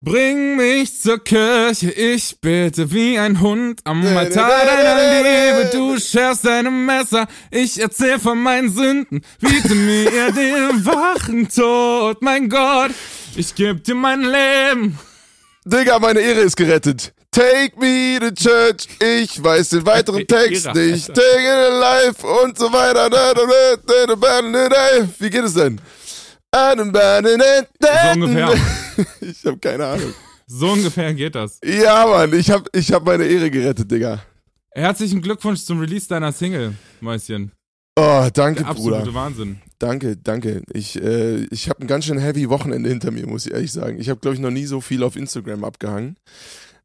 Bring mich zur Kirche, ich bete wie ein Hund am Altar deiner Liebe. Du scherst deine Messer, ich erzähl von meinen Sünden. Biete mir den wachen Tod, mein Gott, ich geb dir mein Leben. Digga, meine Ehre ist gerettet. Take me to church. Ich weiß den weiteren Text Ehre, nicht. Alter. Take it alive und so weiter. Wie geht es denn? So ungefähr. Ich habe keine Ahnung. So ungefähr geht das. Ja, Mann, ich hab, ich hab meine Ehre gerettet, Digga. Herzlichen Glückwunsch zum Release deiner Single, Mäuschen. Oh, danke, Der absolute Bruder. Wahnsinn. Danke, danke. Ich, äh, ich habe ein ganz schön heavy Wochenende hinter mir, muss ich ehrlich sagen. Ich habe, glaube ich, noch nie so viel auf Instagram abgehangen.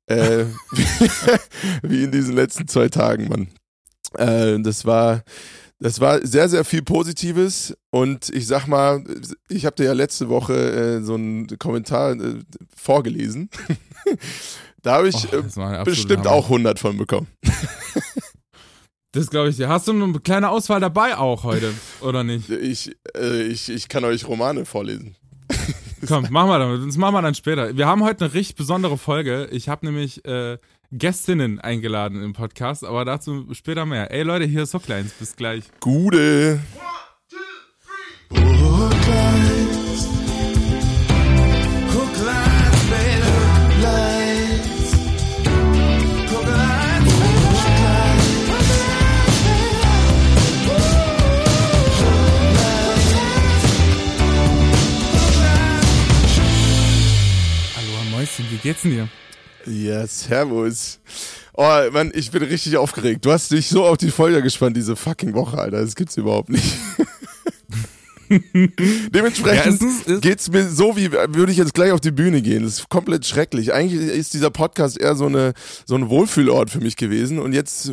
Äh, wie in diesen letzten zwei Tagen, Mann. Äh, das war, das war sehr, sehr viel Positives und ich sag mal, ich habe dir ja letzte Woche äh, so einen Kommentar äh, vorgelesen. da habe ich Oh, äh, bestimmt Hammer. auch 100 von bekommen. Das glaube ich dir. Hast du eine kleine Auswahl dabei auch heute, oder nicht? Ich, äh, ich, ich kann euch Romane vorlesen. Komm, machen wir damit. Das machen wir dann später. Wir haben heute eine richtig besondere Folge. Ich habe nämlich äh, Gästinnen eingeladen im Podcast, aber dazu später mehr. Ey Leute, hier ist Hooklines. Bis gleich. Gude. Hallo, Mäuschen, wie geht's denn dir? Ja, servus. Oh, Mann, ich bin richtig aufgeregt. Du hast dich so auf die Folge gespannt diese fucking Woche, Alter. Das gibt's überhaupt nicht. Dementsprechend Ja, es ist- geht's mir so, wie würde ich jetzt gleich auf die Bühne gehen. Das ist komplett schrecklich. Eigentlich ist dieser Podcast eher so eine so ein Wohlfühlort für mich gewesen und jetzt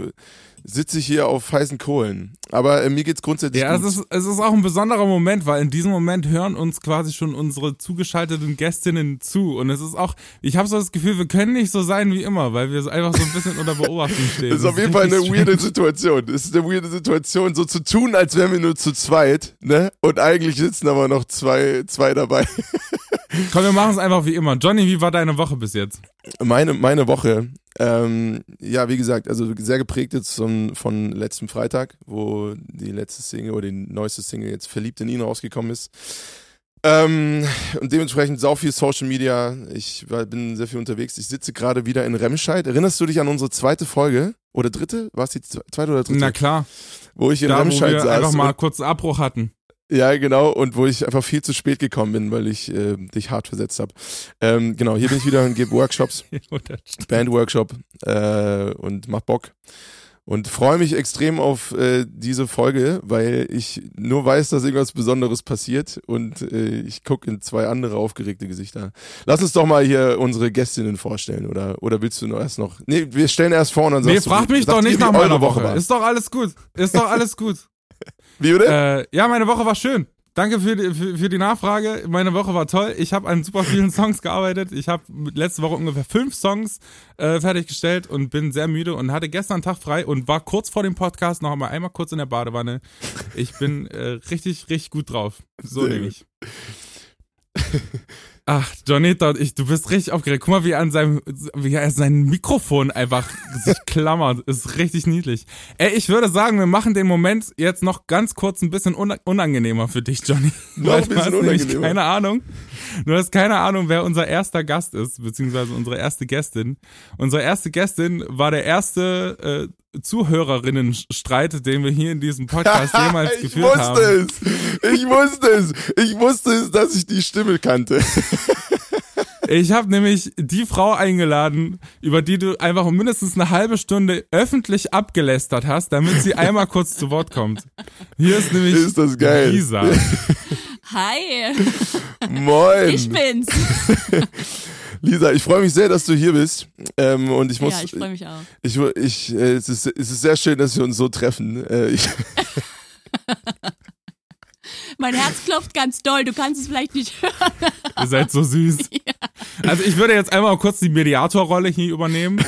sitze ich hier auf heißen Kohlen. Aber äh, mir geht's grundsätzlich Ja, es gut. ist, es ist auch ein besonderer Moment, weil in diesem Moment hören uns quasi schon unsere zugeschalteten Gästinnen zu. Und es ist auch, ich habe so das Gefühl, wir können nicht so sein wie immer, weil wir so einfach so ein bisschen unter Beobachtung stehen. Das ist auf jeden Fall eine richtig weirde strange. Situation. Das ist eine weirde Situation, so zu tun, als wären wir nur zu zweit, ne? Und eigentlich sitzen aber noch zwei, zwei dabei. Komm, wir machen es einfach wie immer. Johnny, wie war deine Woche bis jetzt? Meine, meine Woche, ähm, ja, wie gesagt, also sehr geprägt jetzt von, von letztem Freitag, wo die letzte Single oder die neueste Single jetzt Verliebt in ihn rausgekommen ist. Ähm, und dementsprechend sau viel Social Media. Ich war, bin sehr viel unterwegs. Ich sitze gerade wieder in Remscheid. Erinnerst du dich an unsere zweite Folge? Oder dritte? War es die zwe- zweite oder dritte? Na klar, wo ich in da wo Remscheid wir saß. einfach mal kurz einen Abbruch hatten. Ja, genau. Und wo ich einfach viel zu spät gekommen bin, weil ich äh, dich hart versetzt habe. Ähm, genau, hier bin ich wieder und gebe Workshops. Bandworkshop äh, und mach Bock. Und freue mich extrem auf äh, diese Folge, weil ich nur weiß, dass irgendwas Besonderes passiert und äh, ich gucke in zwei andere aufgeregte Gesichter. Lass uns doch mal hier unsere Gästinnen vorstellen, oder, oder willst du noch erst noch? Nee, wir stellen erst vor und dann Nee, sagst du, fragt mich doch nicht nach meiner Woche. war. Ist doch alles gut. Ist doch alles gut. Wie, oder? äh, ja, meine Woche war schön. Danke für die, für, für die Nachfrage. Meine Woche war toll. Ich habe an super vielen Songs gearbeitet. Ich habe letzte Woche ungefähr fünf Songs äh, fertiggestellt und bin sehr müde und hatte gestern einen Tag frei und war kurz vor dem Podcast noch einmal, einmal kurz in der Badewanne. Ich bin äh, richtig, richtig gut drauf. So Sehr nämlich. Ach, Jonita, ich, du bist richtig aufgeregt. Guck mal, wie er an seinem, wie er sein Mikrofon einfach sich klammert. Ist richtig niedlich. Ey, ich würde sagen, wir machen den Moment jetzt noch ganz kurz ein bisschen una- unangenehmer für dich, Johnny. Noch ein du hast bisschen unangenehmer. keine Ahnung. Du hast keine Ahnung, wer unser erster Gast ist, beziehungsweise unsere erste Gästin. Unsere erste Gästin war der erste äh, Zuhörerinnenstreit, den wir hier in diesem Podcast jemals ich geführt wusste haben. es. Ich wusste es. Ich wusste es, dass ich die Stimme kannte. Ich habe nämlich die Frau eingeladen, über die du einfach mindestens eine halbe Stunde öffentlich abgelästert hast, damit sie einmal kurz zu Wort kommt. Hier ist nämlich Ist das geil. Lisa. Hi, Moin. ich bin's. Lisa, ich freue mich sehr, dass du hier bist. Ähm, und ich muss, ja, ich freue mich auch. ich, ich, äh, es, ist, es ist sehr schön, dass wir uns so treffen. Äh, ich, Mein Herz klopft ganz doll, du kannst es vielleicht nicht hören. Ihr seid so süß. Also ich würde jetzt einmal kurz die Mediatorrolle hier übernehmen.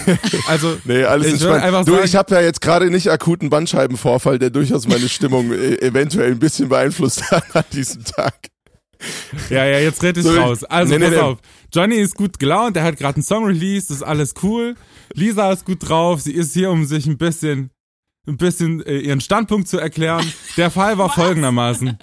Also nee, alles ich würde entspannt. einfach Du, sagen, ich habe ja jetzt gerade nicht akuten Bandscheibenvorfall, der durchaus meine Stimmung äh, eventuell ein bisschen beeinflusst hat an diesem Tag. Ja, ja, jetzt red ich So, raus. Also, nee, nee, pass nee. auf. Johnny ist gut gelaunt, er hat gerade einen Song released, ist alles cool. Lisa ist gut drauf, sie ist hier, um sich ein bisschen, ein bisschen äh, ihren Standpunkt zu erklären. Der Fall war folgendermaßen.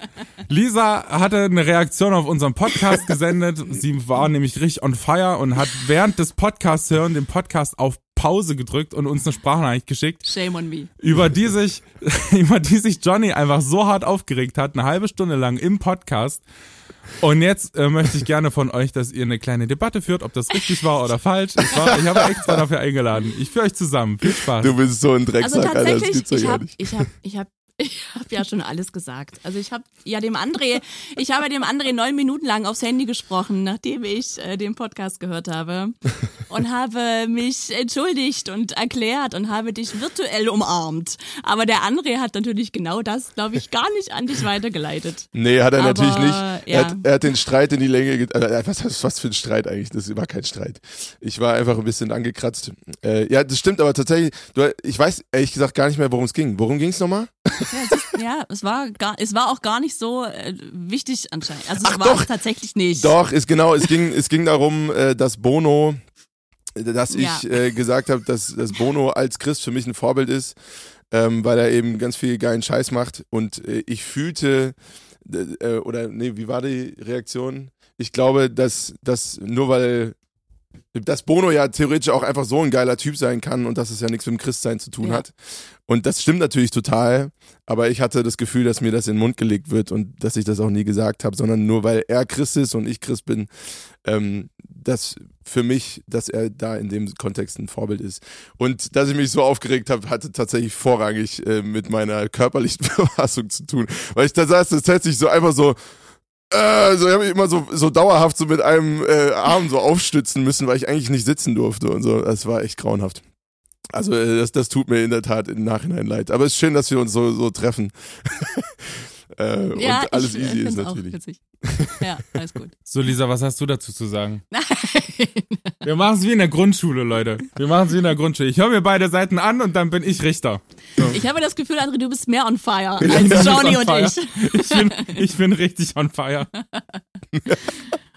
Lisa hatte eine Reaktion auf unseren Podcast gesendet. Sie war nämlich richtig on fire und hat während des Podcasts hören den Podcast auf Pause gedrückt und uns eine Sprachnachricht geschickt Shame on me. über die sich, über die sich Johnny einfach so hart aufgeregt hat, eine halbe Stunde lang im Podcast. Und jetzt äh, möchte ich gerne von euch, dass ihr eine kleine Debatte führt, ob das richtig war oder falsch. Ich, war, ich habe extra dafür eingeladen. Ich führe euch zusammen. Viel Spaß. Du bist so ein Also Drecksack, Alter. Das tatsächlich, doch ich habe nicht. ich hab, ich hab, ich hab ja schon alles gesagt. Also ich habe ja dem André, ich habe dem André neun Minuten lang aufs Handy gesprochen, nachdem ich äh, den Podcast gehört habe und habe mich entschuldigt und erklärt und habe dich virtuell umarmt. Aber der André hat natürlich genau das, glaube ich, gar nicht an dich weitergeleitet. Nee, hat er Aber, natürlich nicht. Er, ja. hat, er hat den Streit in die Länge. Ge äh, was, was, was für ein Streit eigentlich? Das war kein Streit. Ich war einfach ein bisschen angekratzt. Äh, ja, das stimmt, aber tatsächlich, du, ich weiß ehrlich gesagt gar nicht mehr, worum es ging. Worum ging es nochmal? Ja, es, ist, ja es, war gar, es war auch gar nicht so äh, wichtig anscheinend. Also es Ach war doch. es tatsächlich nicht. Doch, ist genau, es ging, es ging darum, äh, dass Bono, äh, dass ich Ja. äh, gesagt habe, dass, dass Bono als Christ für mich ein Vorbild ist, ähm, weil er eben ganz viel geilen Scheiß macht. Und äh, ich fühlte, äh, oder nee, wie war die Reaktion? Ich glaube, dass, dass nur weil dass Bono ja theoretisch auch einfach so ein geiler Typ sein kann und dass es ja nichts mit dem Christsein zu tun Ja. hat. Und das stimmt natürlich total, aber ich hatte das Gefühl, dass mir das in den Mund gelegt wird und dass ich das auch nie gesagt habe, sondern nur weil er Christ ist und ich Christ bin, ähm, dass für mich, dass er da in dem Kontext ein Vorbild ist. Und dass ich mich so aufgeregt habe, hatte tatsächlich vorrangig äh, mit meiner körperlichen Verfassung zu tun. Weil ich da saß, das hätte sich so einfach so, also ich habe mich immer so, so dauerhaft so mit einem äh, Arm so aufstützen müssen, weil ich eigentlich nicht sitzen durfte und so. Das war echt grauenhaft. Also äh, das, das tut mir in der Tat im Nachhinein leid. Aber es ist schön, dass wir uns so, so treffen. äh, ja, und alles ich, easy ist natürlich. Auch witzig. Ja, alles gut. So, Lisa, was hast du dazu zu sagen? Nein. Wir machen es wie in der Grundschule, Leute. Wir machen es wie in der Grundschule. Ich höre mir beide Seiten an und dann bin ich Richter. Ich habe das Gefühl, André, du bist mehr on fire als Johnny und fire. ich. Ich bin, ich bin richtig on fire.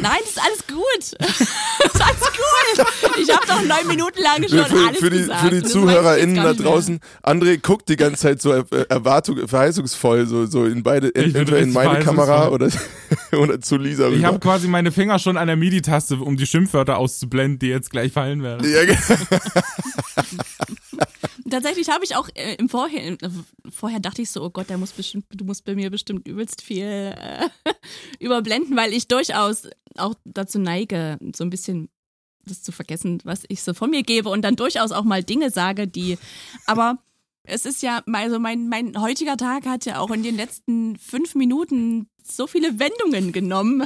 Nein, das ist alles gut. Das ist alles gut. Ich habe doch neun Minuten lang schon für, alles für die, gesagt. für die ZuhörerInnen da draußen, André guckt die ganze Zeit so äh, Erwartung, verheißungsvoll, so, so in beide, entweder in meine Kamera oder, oder zu Lisa Ich habe quasi meine Finger schon an der MIDI-Taste, um die Schimpfwörter auszublenden, die jetzt gleich fallen werden. ja, ge- Tatsächlich habe ich auch äh, im Vorher, äh, vorher dachte ich so, oh Gott, der muss bestimmt, du musst bei mir bestimmt übelst viel äh, überblenden, weil ich durchaus auch dazu neige, so ein bisschen das zu vergessen, was ich so von mir gebe und dann durchaus auch mal Dinge sage, die, aber es ist ja, also mein, mein heutiger Tag hat ja auch in den letzten fünf Minuten so viele Wendungen genommen.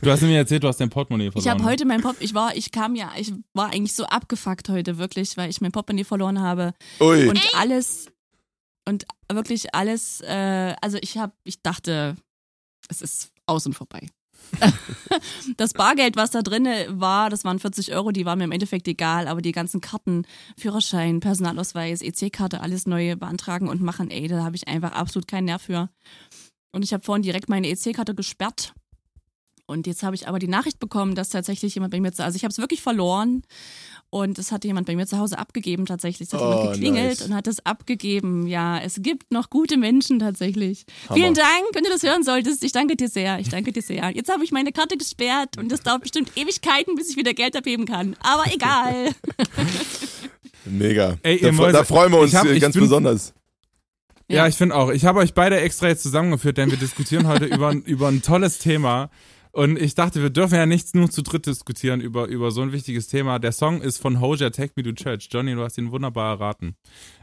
Du hast mir erzählt, du hast dein Portemonnaie Ich verloren. habe heute mein Pop, ich war, ich kam ja, ich war eigentlich so abgefuckt heute wirklich, weil ich mein Portemonnaie verloren habe Ui. und alles und wirklich alles, äh, also ich habe, ich dachte, es ist aus und vorbei. das Bargeld, was da drin war, das waren 40 Euro, die waren mir im Endeffekt egal, aber die ganzen Karten, Führerschein, Personalausweis, EC-Karte, alles neu beantragen und machen, ey, da habe ich einfach absolut keinen Nerv für. Und ich habe vorhin direkt meine EC-Karte gesperrt. Und jetzt habe ich aber die Nachricht bekommen, dass tatsächlich jemand bei mir zu also ich habe es wirklich verloren und es hatte jemand bei mir zu Hause abgegeben tatsächlich. Es hat Oh, jemand geklingelt nice. und hat es abgegeben. Ja, es gibt noch gute Menschen tatsächlich. Hammer. Vielen Dank, wenn du das hören solltest. Ich danke dir sehr. Ich danke dir sehr. Jetzt habe ich meine Karte gesperrt und es dauert bestimmt Ewigkeiten, bis ich wieder Geld abheben kann. Aber egal. Mega. Ey, da, da freuen wir uns hab- ganz bin- besonders. Ja, ich finde auch. Ich habe euch beide extra jetzt zusammengeführt, denn wir diskutieren heute über, ein- über ein tolles Thema. Und ich dachte, wir dürfen ja nicht nur zu dritt diskutieren über, über so ein wichtiges Thema. Der Song ist von Hoja, Take Me to Church. Johnny, du hast ihn wunderbar erraten.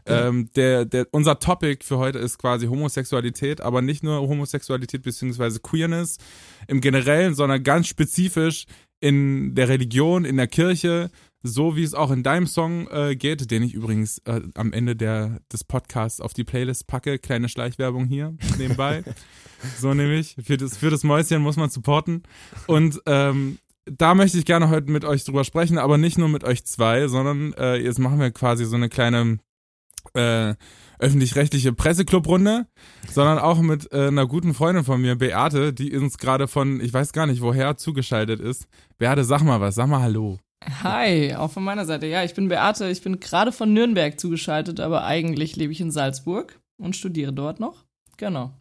Ähm, der, der, unser Topic für heute ist quasi Homosexualität, aber nicht nur Homosexualität beziehungsweise Queerness im Generellen, sondern ganz spezifisch in der Religion, in der Kirche, so wie es auch in deinem Song äh, geht, den ich übrigens äh, am Ende der, des Podcasts auf die Playlist packe. Kleine Schleichwerbung hier nebenbei. so nämlich. Für das, für das Mäuschen muss man supporten. Und ähm, da möchte ich gerne heute mit euch drüber sprechen, aber nicht nur mit euch zwei, sondern äh, jetzt machen wir quasi so eine kleine äh, öffentlich-rechtliche Presseclubrunde, sondern auch mit äh, einer guten Freundin von mir, Beate, die uns gerade von, ich weiß gar nicht woher, zugeschaltet ist. Beate, sag mal was, sag mal Hallo. Hi, auch von meiner Seite. Ja, ich bin Beate, ich bin gerade von Nürnberg zugeschaltet, aber eigentlich lebe ich in Salzburg und studiere dort noch. Genau.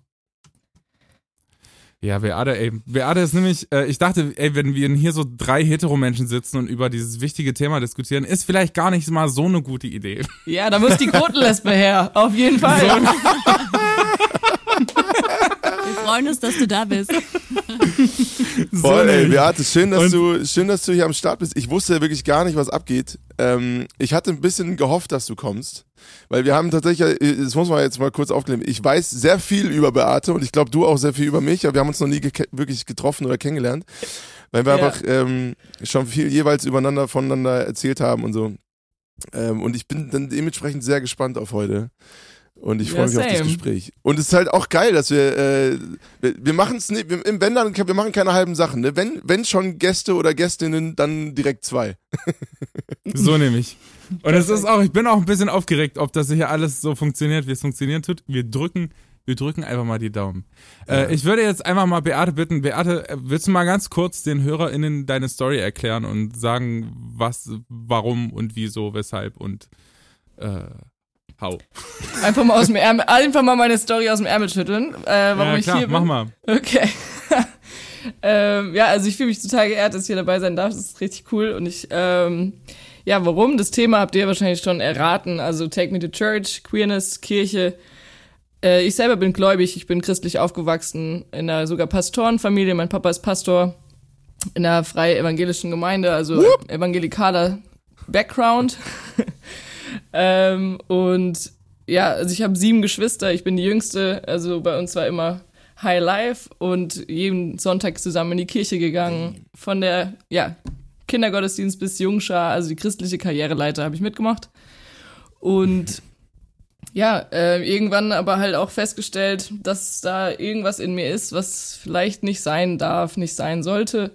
Ja, Beate, ey. Beate ist nämlich, äh, ich dachte, ey, wenn wir hier so drei Heteromenschen sitzen und über dieses wichtige Thema diskutieren, ist vielleicht gar nicht mal so eine gute Idee. Ja, da muss die Quotenlesbe her, auf jeden Fall. So. Wir freuen uns, dass du da bist. Voll, so ey, Beate, schön, dass du, schön, dass du hier am Start bist. Ich wusste ja wirklich gar nicht, was abgeht. Ähm, ich hatte ein bisschen gehofft, dass du kommst. Weil wir haben tatsächlich, äh, das muss man jetzt mal kurz aufklären, ich weiß sehr viel über Beate und ich glaube, du auch sehr viel über mich, aber wir haben uns noch nie ge wirklich getroffen oder kennengelernt. Weil wir ja. einfach ähm, schon viel jeweils übereinander, voneinander erzählt haben und so. Ähm, und ich bin dann dementsprechend sehr gespannt auf heute. Und ich freue ja, mich auf das Gespräch. Und es ist halt auch geil, dass wir, äh, wir, wir machen es nicht, im wenn dann, wir machen keine halben Sachen. Ne? Wenn, wenn schon Gäste oder Gästinnen, dann direkt zwei. so nämlich. Und es ist auch, ich bin auch ein bisschen aufgeregt, ob das hier alles so funktioniert, wie es funktionieren tut. Wir drücken, wir drücken einfach mal die Daumen. Äh, ja. Äh, ich würde jetzt einfach mal Beate bitten, Beate, willst du mal ganz kurz den HörerInnen deine Story erklären und sagen, was, warum und wieso, weshalb und äh, Hau. Einfach mal aus dem Ärmel, einfach mal meine Story aus dem Ärmel schütteln, äh, warum ja, klar, ich hier bin. mach mal. Okay. ähm, ja, also ich fühle mich total geehrt, dass ich hier dabei sein darf. Das ist richtig cool. Und ich, ähm, ja, warum? Das Thema habt ihr wahrscheinlich schon erraten. Also Take Me to Church, Queerness, Kirche. Äh, ich selber bin gläubig, ich bin christlich aufgewachsen, in einer sogar Pastorenfamilie. Mein Papa ist Pastor in einer frei evangelischen Gemeinde, also Whoop. evangelikaler Background. Ähm, und ja, also ich habe sieben Geschwister, ich bin die jüngste, also bei uns war immer High Life und jeden Sonntag zusammen in die Kirche gegangen. Von der, ja, Kindergottesdienst bis Jungschar, also die christliche Karriereleiter habe ich mitgemacht. Und ja, äh, irgendwann aber halt auch festgestellt, dass da irgendwas in mir ist, was vielleicht nicht sein darf, nicht sein sollte.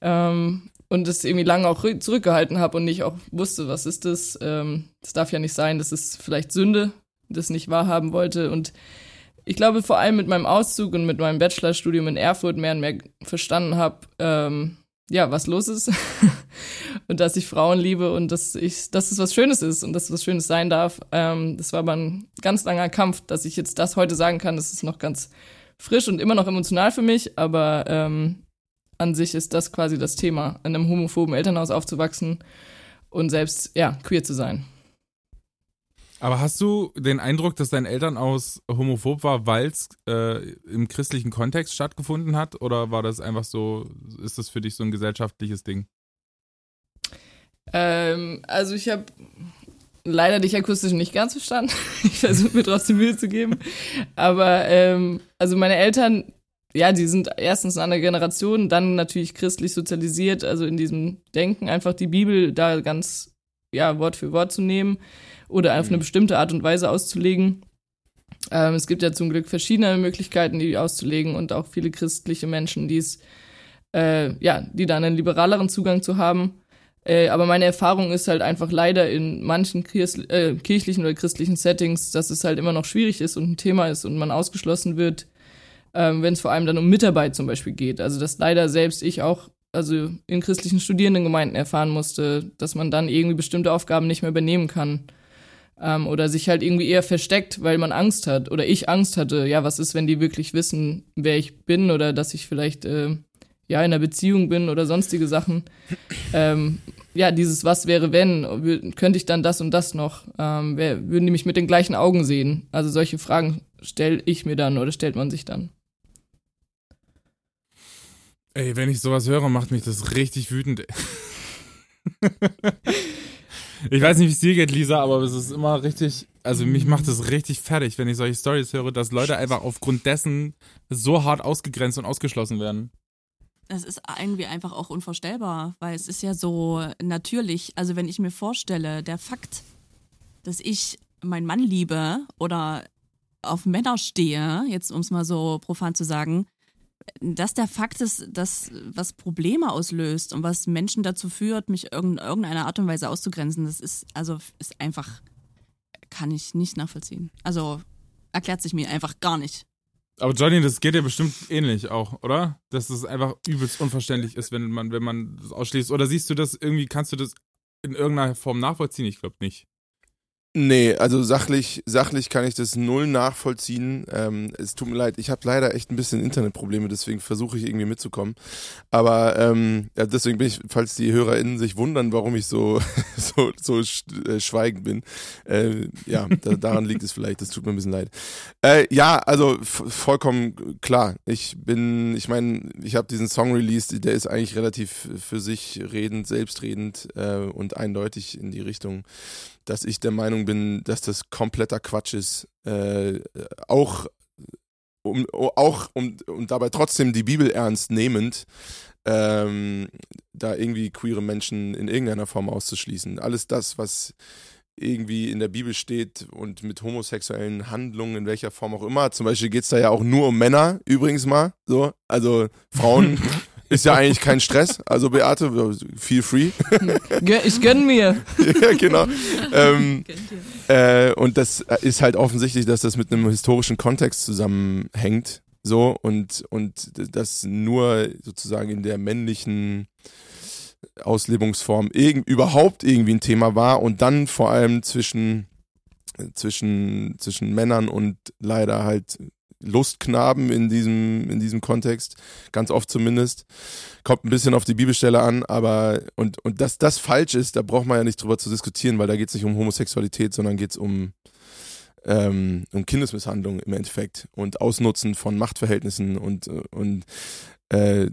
Ähm, und das irgendwie lange auch zurückgehalten habe und nicht auch wusste, was ist das? Ähm, das darf ja nicht sein, das ist vielleicht Sünde, das nicht wahrhaben wollte. Und ich glaube, vor allem mit meinem Auszug und mit meinem Bachelorstudium in Erfurt mehr und mehr verstanden habe, ähm, ja, was los ist und dass ich Frauen liebe und dass ich, dass es was Schönes ist und dass es was Schönes sein darf. Ähm, das war aber ein ganz langer Kampf, dass ich jetzt das heute sagen kann. Das ist noch ganz frisch und immer noch emotional für mich, aber ähm, an sich ist das quasi das Thema, in einem homophoben Elternhaus aufzuwachsen und selbst, ja, queer zu sein. Aber hast du den Eindruck, dass dein Elternhaus homophob war, weil es äh, im christlichen Kontext stattgefunden hat? Oder war das einfach so, ist das für dich so ein gesellschaftliches Ding? Ähm, also ich habe leider dich akustisch nicht ganz verstanden. Ich versuche mir trotzdem Mühe zu geben. Aber ähm, also meine Eltern ja, die sind erstens eine andere Generation, dann natürlich christlich sozialisiert, also in diesem Denken einfach die Bibel da ganz, ja, Wort für Wort zu nehmen oder auf eine mhm. bestimmte Art und Weise auszulegen. Ähm, es gibt ja zum Glück verschiedene Möglichkeiten, die auszulegen und auch viele christliche Menschen, die es, äh, ja, die da einen liberaleren Zugang zu haben. Äh, aber meine Erfahrung ist halt einfach leider in manchen äh, kirchlichen oder christlichen Settings, dass es halt immer noch schwierig ist und ein Thema ist und man ausgeschlossen wird, ähm, wenn es vor allem dann um Mitarbeit zum Beispiel geht. Also dass leider selbst ich auch also in christlichen Studierendengemeinden erfahren musste, dass man dann irgendwie bestimmte Aufgaben nicht mehr übernehmen kann. Ähm, oder sich halt irgendwie eher versteckt, weil man Angst hat. Oder ich Angst hatte, ja, was ist, wenn die wirklich wissen, wer ich bin oder dass ich vielleicht äh, ja in einer Beziehung bin oder sonstige Sachen. Ähm, ja, dieses Was wäre wenn, könnte ich dann das und das noch? Ähm, wer, würden die mich mit den gleichen Augen sehen? Also solche Fragen stelle ich mir dann oder stellt man sich dann. Ey, wenn ich sowas höre, macht mich das richtig wütend. ich weiß nicht, wie es dir geht, Lisa, aber es ist immer richtig, also mich macht es richtig fertig, wenn ich solche Stories höre, dass Leute einfach aufgrund dessen so hart ausgegrenzt und ausgeschlossen werden. Es ist irgendwie einfach auch unvorstellbar, weil es ist ja so natürlich. Also wenn ich mir vorstelle, der Fakt, dass ich meinen Mann liebe oder auf Männer stehe, jetzt um es mal so profan zu sagen, dass der Fakt ist, dass was Probleme auslöst und was Menschen dazu führt, mich in irgendeiner Art und Weise auszugrenzen, das ist also ist einfach kann ich nicht nachvollziehen. Also erklärt sich mir einfach gar nicht. Aber Johnny, das geht dir bestimmt ähnlich auch, oder? Dass es einfach übelst unverständlich ist, wenn man, wenn man das ausschließt. Oder siehst du das irgendwie, kannst du das in irgendeiner Form nachvollziehen? Ich glaube nicht. Nee, also sachlich, sachlich kann ich das null nachvollziehen. Ähm, es tut mir leid, ich habe leider echt ein bisschen Internetprobleme, deswegen versuche ich irgendwie mitzukommen. Aber ähm, ja, deswegen bin ich, falls die HörerInnen sich wundern, warum ich so so, so sch äh, schweigend bin, äh, ja, da, daran liegt es vielleicht. Das tut mir ein bisschen leid. Äh, ja, also vollkommen klar. Ich bin, ich meine, ich habe diesen Song released, der ist eigentlich relativ für sich redend, selbstredend äh, und eindeutig in die Richtung dass ich der Meinung bin, dass das kompletter Quatsch ist. Äh, auch um, auch um, um dabei trotzdem die Bibel ernst nehmend, ähm, da irgendwie queere Menschen in irgendeiner Form auszuschließen. Alles das, was irgendwie in der Bibel steht und mit homosexuellen Handlungen in welcher Form auch immer. Zum Beispiel geht es da ja auch nur um Männer, übrigens mal. So, also Frauen Ist ja eigentlich kein Stress. Also Beate, feel free. Ich gönn mir. ja, genau. Ähm, äh, und das ist halt offensichtlich, dass das mit einem historischen Kontext zusammenhängt. So und, und das nur sozusagen in der männlichen Auslebungsform irgend, überhaupt irgendwie ein Thema war und dann vor allem zwischen zwischen, zwischen Männern und leider halt Lustknaben in diesem, in diesem Kontext, ganz oft zumindest. Kommt ein bisschen auf die Bibelstelle an, aber und, und dass das falsch ist, da braucht man ja nicht drüber zu diskutieren, weil da geht es nicht um Homosexualität, sondern geht es um, ähm, um Kindesmisshandlung im Endeffekt und Ausnutzen von Machtverhältnissen und, und äh,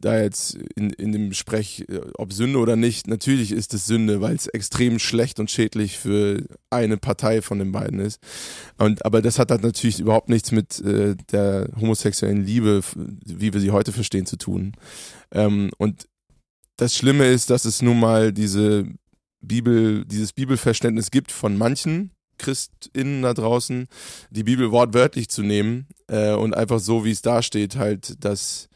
da jetzt in, in dem Sprech, äh, ob Sünde oder nicht, natürlich ist es Sünde, weil es extrem schlecht und schädlich für eine Partei von den beiden ist. Und, aber das hat halt natürlich überhaupt nichts mit äh, der homosexuellen Liebe, wie wir sie heute verstehen, zu tun. Ähm, und das Schlimme ist, dass es nun mal diese Bibel, dieses Bibelverständnis gibt von manchen, ChristInnen da draußen, die Bibel wortwörtlich zu nehmen äh, und einfach so, wie es da steht, halt das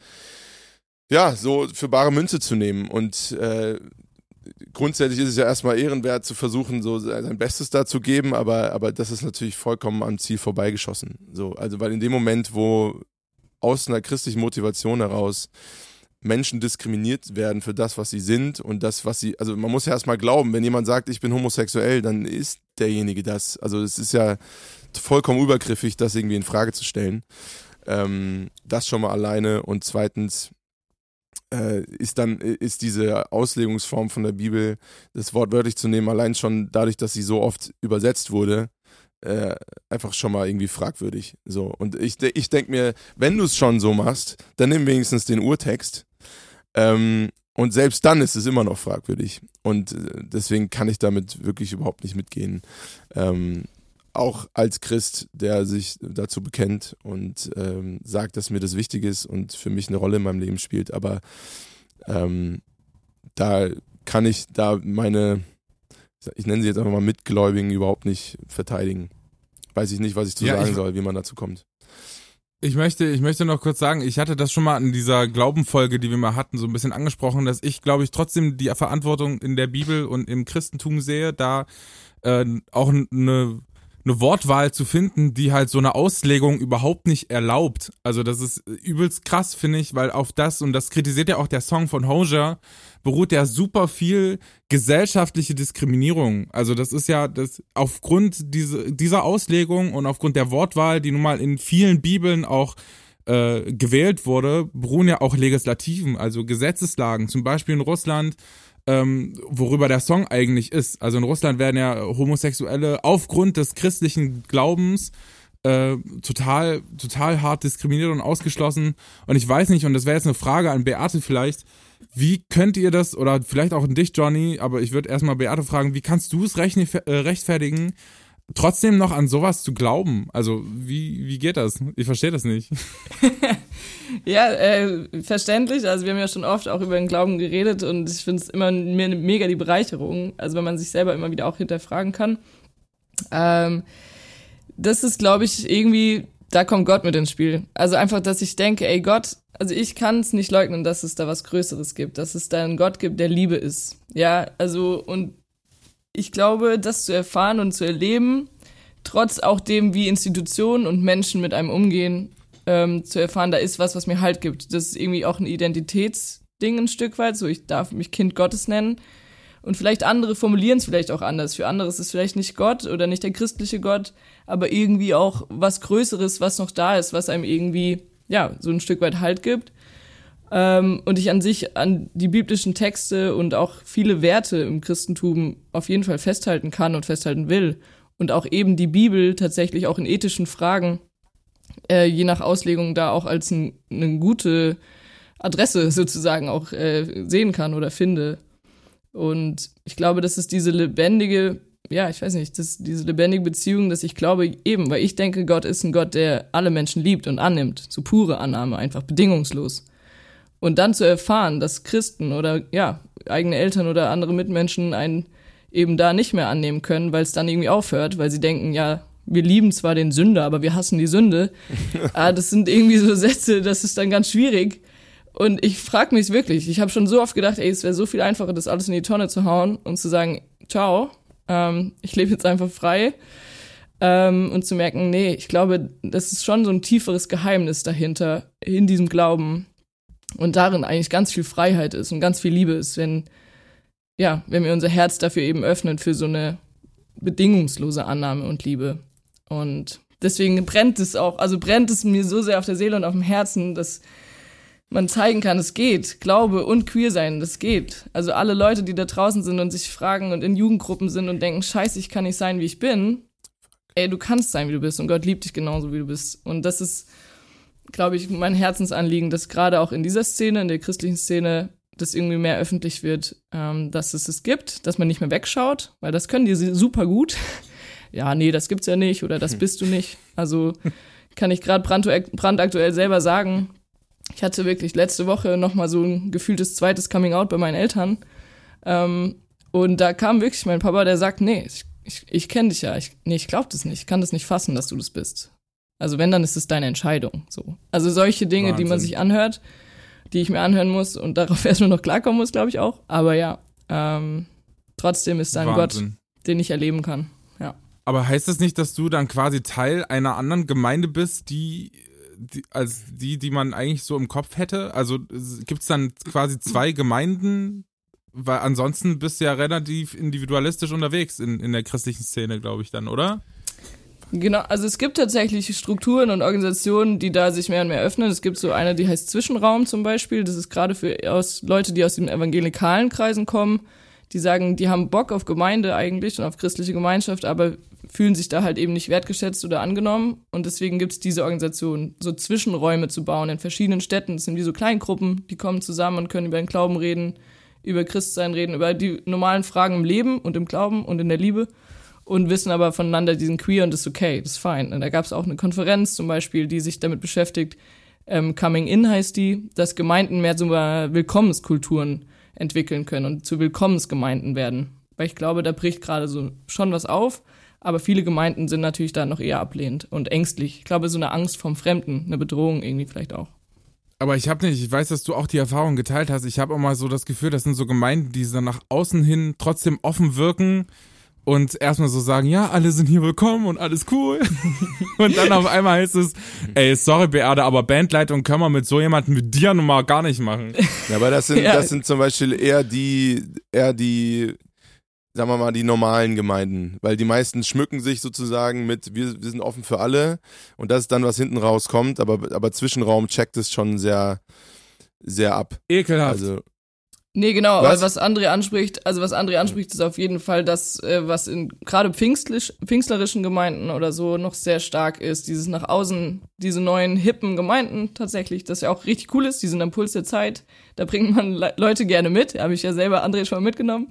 ja, so für bare Münze zu nehmen. Und äh, grundsätzlich ist es ja erstmal ehrenwert zu versuchen, so sein Bestes da zu geben, aber, aber das ist natürlich vollkommen am Ziel vorbeigeschossen. So, also weil in dem Moment, wo aus einer christlichen Motivation heraus Menschen diskriminiert werden für das, was sie sind und das, was sie, also man muss ja erstmal glauben, wenn jemand sagt, ich bin homosexuell, dann ist derjenige das. Also es ist ja vollkommen übergriffig, das irgendwie in Frage zu stellen. Ähm, das schon mal alleine und zweitens, äh, ist dann ist diese Auslegungsform von der Bibel, das Wort wörtlich zu nehmen, allein schon dadurch, dass sie so oft übersetzt wurde, äh, einfach schon mal irgendwie fragwürdig. So und ich ich denke mir, wenn du es schon so machst, dann nimm wenigstens den Urtext. Ähm, und selbst dann ist es immer noch fragwürdig. Und äh, deswegen kann ich damit wirklich überhaupt nicht mitgehen. Ähm, auch als Christ, der sich dazu bekennt und ähm, sagt, dass mir das wichtig ist und für mich eine Rolle in meinem Leben spielt. Aber ähm, da kann ich da meine, ich nenne sie jetzt einfach mal Mitgläubigen überhaupt nicht verteidigen. Weiß ich nicht, was ich zu ja, sagen ich, soll, wie man dazu kommt. Ich möchte, ich möchte noch kurz sagen, ich hatte das schon mal in dieser Glaubenfolge, die wir mal hatten, so ein bisschen angesprochen, dass ich, glaube ich, trotzdem die Verantwortung in der Bibel und im Christentum sehe, da äh, auch eine eine Wortwahl zu finden, die halt so eine Auslegung überhaupt nicht erlaubt. Also das ist übelst krass, finde ich, weil auf das, und das kritisiert ja auch der Song von Hozier, beruht ja super viel gesellschaftliche Diskriminierung. Also das ist ja das aufgrund diese, dieser Auslegung und aufgrund der Wortwahl, die nun mal in vielen Bibeln auch äh, gewählt wurde, beruhen ja auch Legislativen, also Gesetzeslagen. Zum Beispiel in Russland ähm, worüber der Song eigentlich ist. Also in Russland werden ja Homosexuelle aufgrund des christlichen Glaubens äh, total, total hart diskriminiert und ausgeschlossen. Und ich weiß nicht, und das wäre jetzt eine Frage an Beate vielleicht, wie könnt ihr das, oder vielleicht auch an dich, Johnny, aber ich würde erstmal Beate fragen, wie kannst du es äh, rechtfertigen, trotzdem noch an sowas zu glauben? Also, wie, wie geht das? Ich verstehe das nicht. ja, äh, verständlich. Also, wir haben ja schon oft auch über den Glauben geredet und ich finde es immer me mega die Bereicherung. Also, wenn man sich selber immer wieder auch hinterfragen kann. Ähm, das ist, glaube ich, irgendwie, da kommt Gott mit ins Spiel. Also einfach, dass ich denke, ey Gott, also ich kann es nicht leugnen, dass es da was Größeres gibt, dass es da einen Gott gibt, der Liebe ist. Ja, also und ich glaube, das zu erfahren und zu erleben, trotz auch dem, wie Institutionen und Menschen mit einem umgehen, ähm, zu erfahren, da ist was, was mir Halt gibt. Das ist irgendwie auch ein Identitätsding ein Stück weit. So, ich darf mich Kind Gottes nennen. Und vielleicht andere formulieren es vielleicht auch anders. Für andere ist es vielleicht nicht Gott oder nicht der christliche Gott, aber irgendwie auch was Größeres, was noch da ist, was einem irgendwie, ja, so ein Stück weit Halt gibt. Ähm, und ich an sich an die biblischen Texte und auch viele Werte im Christentum auf jeden Fall festhalten kann und festhalten will. Und auch eben die Bibel tatsächlich auch in ethischen Fragen, äh, je nach Auslegung, da auch als ein, eine gute Adresse sozusagen auch äh, sehen kann oder finde. Und ich glaube, das ist diese lebendige, ja, ich weiß nicht, das, diese lebendige Beziehung, dass ich glaube, eben, weil ich denke, Gott ist ein Gott, der alle Menschen liebt und annimmt. So pure Annahme, einfach bedingungslos. Und dann zu erfahren, dass Christen oder ja, eigene Eltern oder andere Mitmenschen einen eben da nicht mehr annehmen können, weil es dann irgendwie aufhört, weil sie denken, ja, wir lieben zwar den Sünder, aber wir hassen die Sünde. ah, das sind irgendwie so Sätze, das ist dann ganz schwierig. Und ich frage mich wirklich, ich habe schon so oft gedacht, ey, es wäre so viel einfacher, das alles in die Tonne zu hauen und zu sagen, ciao, ähm, ich lebe jetzt einfach frei. Ähm, und zu merken, nee, ich glaube, das ist schon so ein tieferes Geheimnis dahinter, in diesem Glauben. Und darin eigentlich ganz viel Freiheit ist und ganz viel Liebe ist, wenn, ja, wenn wir unser Herz dafür eben öffnen für so eine bedingungslose Annahme und Liebe. Und deswegen brennt es auch, also brennt es mir so sehr auf der Seele und auf dem Herzen, dass man zeigen kann, es geht. Glaube und queer sein, das geht. Also alle Leute, die da draußen sind und sich fragen und in Jugendgruppen sind und denken, scheiße, ich kann nicht sein, wie ich bin. Ey, du kannst sein, wie du bist und Gott liebt dich genauso, wie du bist. Und das ist, glaube ich, mein Herzensanliegen, dass gerade auch in dieser Szene, in der christlichen Szene, das irgendwie mehr öffentlich wird, ähm, dass es es gibt, dass man nicht mehr wegschaut, weil das können die super gut. ja, nee, das gibt's ja nicht oder das bist du nicht. Also kann ich gerade brandaktuell selber sagen, ich hatte wirklich letzte Woche nochmal so ein gefühltes zweites Coming Out bei meinen Eltern. Ähm, und da kam wirklich mein Papa, der sagt, nee, ich, ich, ich kenne dich ja. Ich, nee, ich glaube das nicht. Ich kann das nicht fassen, dass du das bist. Also wenn, dann ist es deine Entscheidung. So. Also solche Dinge, Wahnsinn. die man sich anhört, die ich mir anhören muss und darauf erstmal noch klarkommen muss, glaube ich auch. Aber ja, ähm, trotzdem ist da ein Gott, den ich erleben kann. Ja. Aber heißt das nicht, dass du dann quasi Teil einer anderen Gemeinde bist, die die, als die, die man eigentlich so im Kopf hätte? Also gibt es dann quasi zwei Gemeinden? Weil ansonsten bist du ja relativ individualistisch unterwegs in, in der christlichen Szene, glaube ich dann, oder? Genau, also es gibt tatsächlich Strukturen und Organisationen, die da sich mehr und mehr öffnen. Es gibt so eine, die heißt Zwischenraum zum Beispiel. Das ist gerade für aus Leute, die aus den evangelikalen Kreisen kommen, die sagen, die haben Bock auf Gemeinde eigentlich und auf christliche Gemeinschaft, aber fühlen sich da halt eben nicht wertgeschätzt oder angenommen. Und deswegen gibt es diese Organisation, so Zwischenräume zu bauen in verschiedenen Städten. Das sind wie so Kleingruppen, die kommen zusammen und können über den Glauben reden, über Christsein reden, über die normalen Fragen im Leben und im Glauben und in der Liebe und wissen aber voneinander, die sind queer und ist okay, das ist fein. Und da gab es auch eine Konferenz zum Beispiel, die sich damit beschäftigt, ähm, Coming In heißt die, dass Gemeinden mehr so Willkommenskulturen entwickeln können und zu Willkommensgemeinden werden. Weil ich glaube, da bricht gerade so schon was auf aber viele Gemeinden sind natürlich da noch eher ablehnend und ängstlich. Ich glaube, so eine Angst vom Fremden, eine Bedrohung irgendwie vielleicht auch. Aber ich habe nicht, ich weiß, dass du auch die Erfahrung geteilt hast. Ich habe mal so das Gefühl, das sind so Gemeinden, die dann nach außen hin trotzdem offen wirken und erstmal so sagen, ja, alle sind hier willkommen und alles cool. und dann auf einmal heißt es, ey, sorry, Beate, aber Bandleitung können wir mit so jemandem wie dir nun mal gar nicht machen. Ja, aber das sind, ja. das sind zum Beispiel eher die, eher die sagen wir mal, die normalen Gemeinden, weil die meisten schmücken sich sozusagen mit, wir, wir sind offen für alle und das ist dann, was hinten rauskommt, aber, aber Zwischenraum checkt es schon sehr, sehr ab. Ekelhaft. Also, Nee, genau, was? aber was André anspricht, also was André anspricht, ist auf jeden Fall das, äh, was in gerade pfingstlerischen Gemeinden oder so noch sehr stark ist, dieses nach außen, diese neuen hippen Gemeinden tatsächlich, das ja auch richtig cool ist, die sind am Puls der Zeit, da bringt man Le Leute gerne mit, habe ich ja selber André schon mal mitgenommen,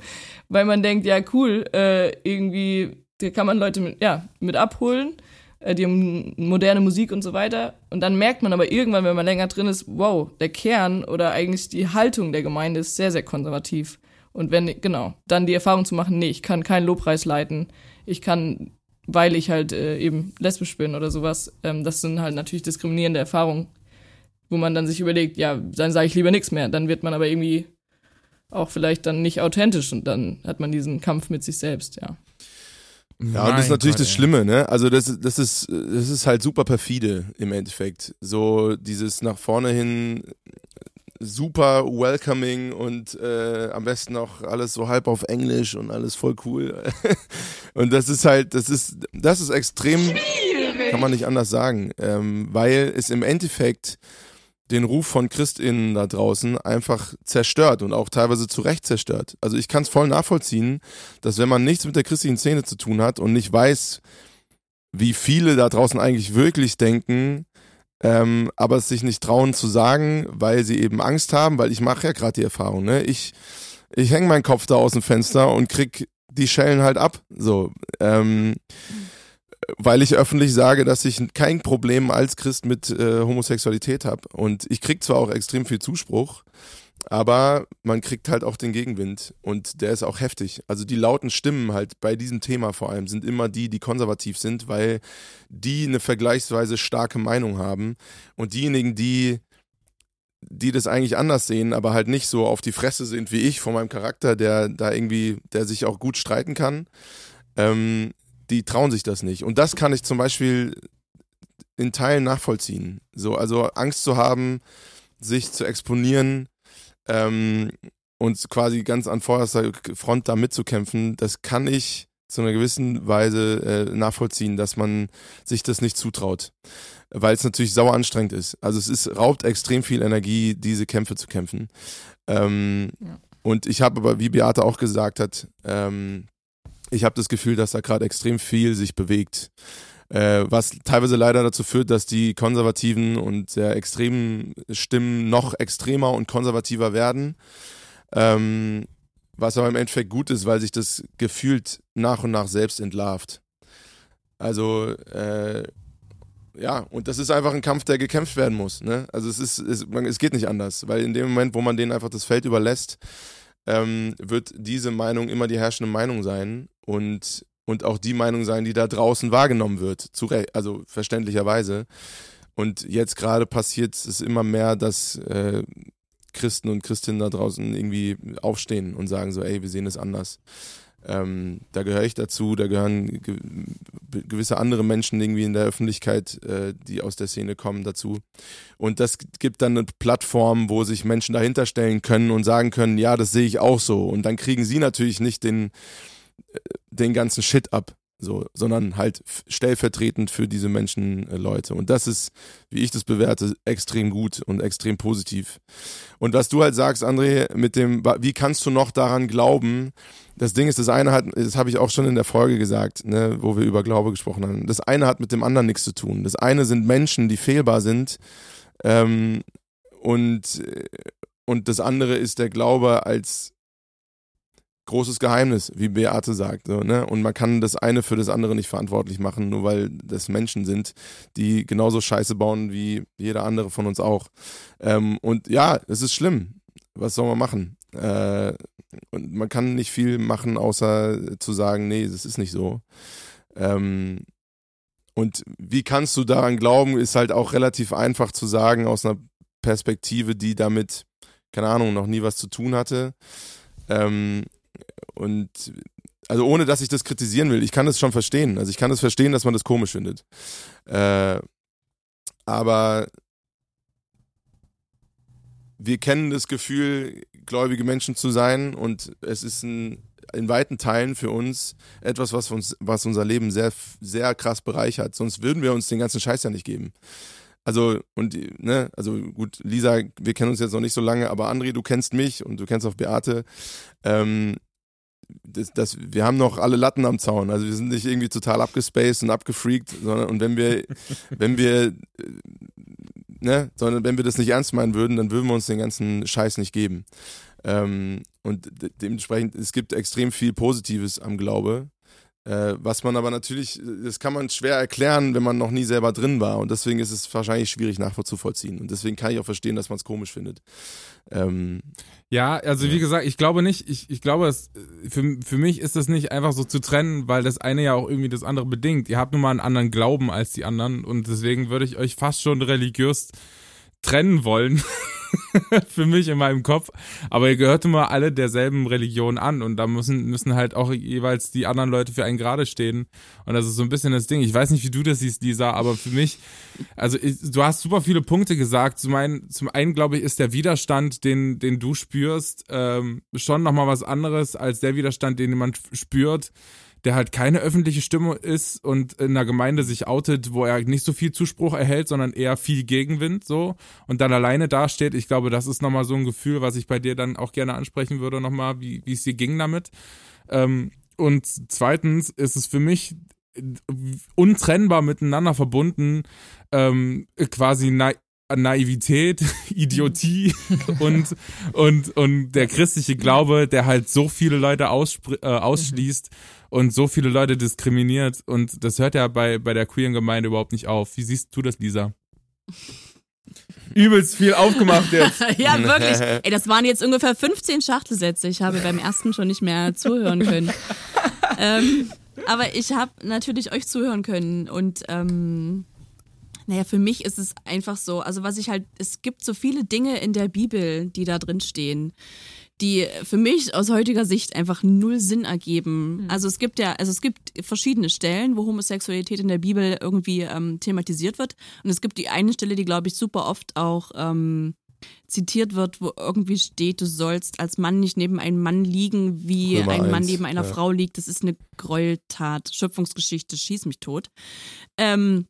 weil man denkt, ja cool, äh, irgendwie, da kann man Leute mit, ja, mit abholen die haben moderne Musik und so weiter. Und dann merkt man aber irgendwann, wenn man länger drin ist, wow, der Kern oder eigentlich die Haltung der Gemeinde ist sehr, sehr konservativ. Und wenn, genau, dann die Erfahrung zu machen, nee, ich kann keinen Lobpreis leiten, ich kann, weil ich halt äh, eben lesbisch bin oder sowas, ähm, das sind halt natürlich diskriminierende Erfahrungen, wo man dann sich überlegt, ja, dann sage ich lieber nichts mehr. Dann wird man aber irgendwie auch vielleicht dann nicht authentisch und dann hat man diesen Kampf mit sich selbst, ja. Ja, und das ist natürlich das Schlimme, ne? Also das, das ist, das ist halt super perfide im Endeffekt. So dieses nach vorne hin super welcoming und äh, am besten auch alles so halb auf Englisch und alles voll cool. und das ist halt, das ist, das ist extrem, Schwierig. kann man nicht anders sagen, ähm, weil es im Endeffekt den Ruf von ChristInnen da draußen einfach zerstört und auch teilweise zu Recht zerstört. Also ich kann es voll nachvollziehen, dass wenn man nichts mit der christlichen Szene zu tun hat und nicht weiß, wie viele da draußen eigentlich wirklich denken, ähm, aber es sich nicht trauen zu sagen, weil sie eben Angst haben, weil ich mache ja gerade die Erfahrung, ne? Ich, ich hänge meinen Kopf da aus dem Fenster und krieg die Schellen halt ab. So. Ähm, weil ich öffentlich sage, dass ich kein Problem als Christ mit äh, Homosexualität habe. Und ich krieg zwar auch extrem viel Zuspruch, aber man kriegt halt auch den Gegenwind und der ist auch heftig. Also die lauten Stimmen halt bei diesem Thema vor allem sind immer die, die konservativ sind, weil die eine vergleichsweise starke Meinung haben und diejenigen, die die das eigentlich anders sehen, aber halt nicht so auf die Fresse sind wie ich von meinem Charakter, der da irgendwie, der sich auch gut streiten kann, ähm, die trauen sich das nicht. Und das kann ich zum Beispiel in Teilen nachvollziehen. So, also Angst zu haben, sich zu exponieren, ähm, und quasi ganz an vorderster Front da mitzukämpfen, das kann ich zu einer gewissen Weise äh, nachvollziehen, dass man sich das nicht zutraut, weil es natürlich sauer anstrengend ist. Also es ist raubt extrem viel Energie, diese Kämpfe zu kämpfen. Ähm, ja. Und ich habe aber, wie Beate auch gesagt hat, ähm, ich habe das Gefühl, dass da gerade extrem viel sich bewegt äh, was teilweise leider dazu führt, dass die konservativen und sehr extremen Stimmen noch extremer und konservativer werden. Ähm, was aber im Endeffekt gut ist, weil sich das gefühlt nach und nach selbst entlarvt. Also, äh, ja, und das ist einfach ein Kampf, der gekämpft werden muss. Ne? Also es ist, es, man, es geht nicht anders, weil in dem Moment, wo man denen einfach das Feld überlässt, ähm, wird diese Meinung immer die herrschende Meinung sein. Und und auch die Meinung sein, die da draußen wahrgenommen wird, zu also verständlicherweise. Und jetzt gerade passiert es immer mehr, dass äh, Christen und Christinnen da draußen irgendwie aufstehen und sagen so, ey, wir sehen es anders. Ähm, da gehöre ich dazu, da gehören ge gewisse andere Menschen irgendwie in der Öffentlichkeit, äh, die aus der Szene kommen, dazu. Und das gibt dann eine Plattform, wo sich Menschen dahinter stellen können und sagen können, ja, das sehe ich auch so. Und dann kriegen sie natürlich nicht den, den ganzen Shit ab, so, sondern halt stellvertretend für diese Menschen äh, Leute. Und das ist, wie ich das bewerte, extrem gut und extrem positiv. Und was du halt sagst, André, mit dem, wie kannst du noch daran glauben? Das Ding ist, das eine hat, das habe ich auch schon in der Folge gesagt, ne, wo wir über Glaube gesprochen haben. Das eine hat mit dem anderen nichts zu tun. Das eine sind Menschen, die fehlbar sind. Ähm, und, äh, und das andere ist der Glaube als großes Geheimnis, wie Beate sagt. So, ne? Und man kann das eine für das andere nicht verantwortlich machen, nur weil das Menschen sind, die genauso Scheiße bauen wie jeder andere von uns auch. Ähm, und ja, es ist schlimm. Was soll man machen? Äh, und man kann nicht viel machen, außer zu sagen, nee, das ist nicht so. Ähm, und wie kannst du daran glauben, ist halt auch relativ einfach zu sagen aus einer Perspektive, die damit, keine Ahnung, noch nie was zu tun hatte. Ähm, und also ohne dass ich das kritisieren will, ich kann das schon verstehen. Also ich kann das verstehen, dass man das komisch findet. Äh, aber wir kennen das Gefühl, gläubige Menschen zu sein und es ist ein, in weiten Teilen für uns etwas, was uns, was unser Leben sehr, sehr krass bereichert. Sonst würden wir uns den ganzen Scheiß ja nicht geben. Also, und, ne, also gut, Lisa, wir kennen uns jetzt noch nicht so lange, aber André, du kennst mich und du kennst auch Beate. Ähm, das, das, wir haben noch alle Latten am Zaun. Also wir sind nicht irgendwie total abgespaced und abgefreakt, sondern und wenn wir, wenn wir, ne, sondern wenn wir das nicht ernst meinen würden, dann würden wir uns den ganzen Scheiß nicht geben. Ähm, und dementsprechend, es gibt extrem viel Positives am Glaube. Äh, was man aber natürlich, das kann man schwer erklären, wenn man noch nie selber drin war. Und deswegen ist es wahrscheinlich schwierig nachzuvollziehen. Und deswegen kann ich auch verstehen, dass man es komisch findet. Ähm, ja, also ja. wie gesagt, ich glaube nicht, ich, ich glaube, es, für, für mich ist das nicht einfach so zu trennen, weil das eine ja auch irgendwie das andere bedingt. Ihr habt nun mal einen anderen Glauben als die anderen und deswegen würde ich euch fast schon religiös trennen wollen. für mich in meinem Kopf. Aber ihr gehört immer alle derselben Religion an und da müssen, müssen halt auch jeweils die anderen Leute für einen gerade stehen. Und das ist so ein bisschen das Ding. Ich weiß nicht, wie du das siehst, Lisa, aber für mich, also ich, du hast super viele Punkte gesagt. Zum einen, zum einen glaube ich, ist der Widerstand, den, den du spürst, ähm, schon nochmal was anderes als der Widerstand, den jemand spürt, der halt keine öffentliche Stimme ist und in einer Gemeinde sich outet, wo er nicht so viel Zuspruch erhält, sondern eher viel Gegenwind so und dann alleine dasteht. Ich glaube, das ist nochmal so ein Gefühl, was ich bei dir dann auch gerne ansprechen würde, nochmal, wie, wie es dir ging damit. Ähm, und zweitens ist es für mich untrennbar miteinander verbunden, ähm, quasi na Naivität, Idiotie und, und, und der christliche Glaube, der halt so viele Leute äh, ausschließt und so viele Leute diskriminiert. Und das hört ja bei, bei der queeren Gemeinde überhaupt nicht auf. Wie siehst du das, Lisa? Übelst viel aufgemacht jetzt. ja, wirklich. Ey, das waren jetzt ungefähr 15 Schachtelsätze. Ich habe beim ersten schon nicht mehr zuhören können. ähm, aber ich habe natürlich euch zuhören können und ähm, naja, für mich ist es einfach so, also was ich halt, es gibt so viele Dinge in der Bibel, die da drin stehen, die für mich aus heutiger Sicht einfach null Sinn ergeben. Mhm. Also es gibt ja, also es gibt verschiedene Stellen, wo Homosexualität in der Bibel irgendwie ähm, thematisiert wird. Und es gibt die eine Stelle, die, glaube ich, super oft auch ähm, zitiert wird, wo irgendwie steht, du sollst als Mann nicht neben einem Mann liegen, wie Römer ein Mann eins, neben einer ja. Frau liegt. Das ist eine Gräueltat, Schöpfungsgeschichte, schieß mich tot. Ähm,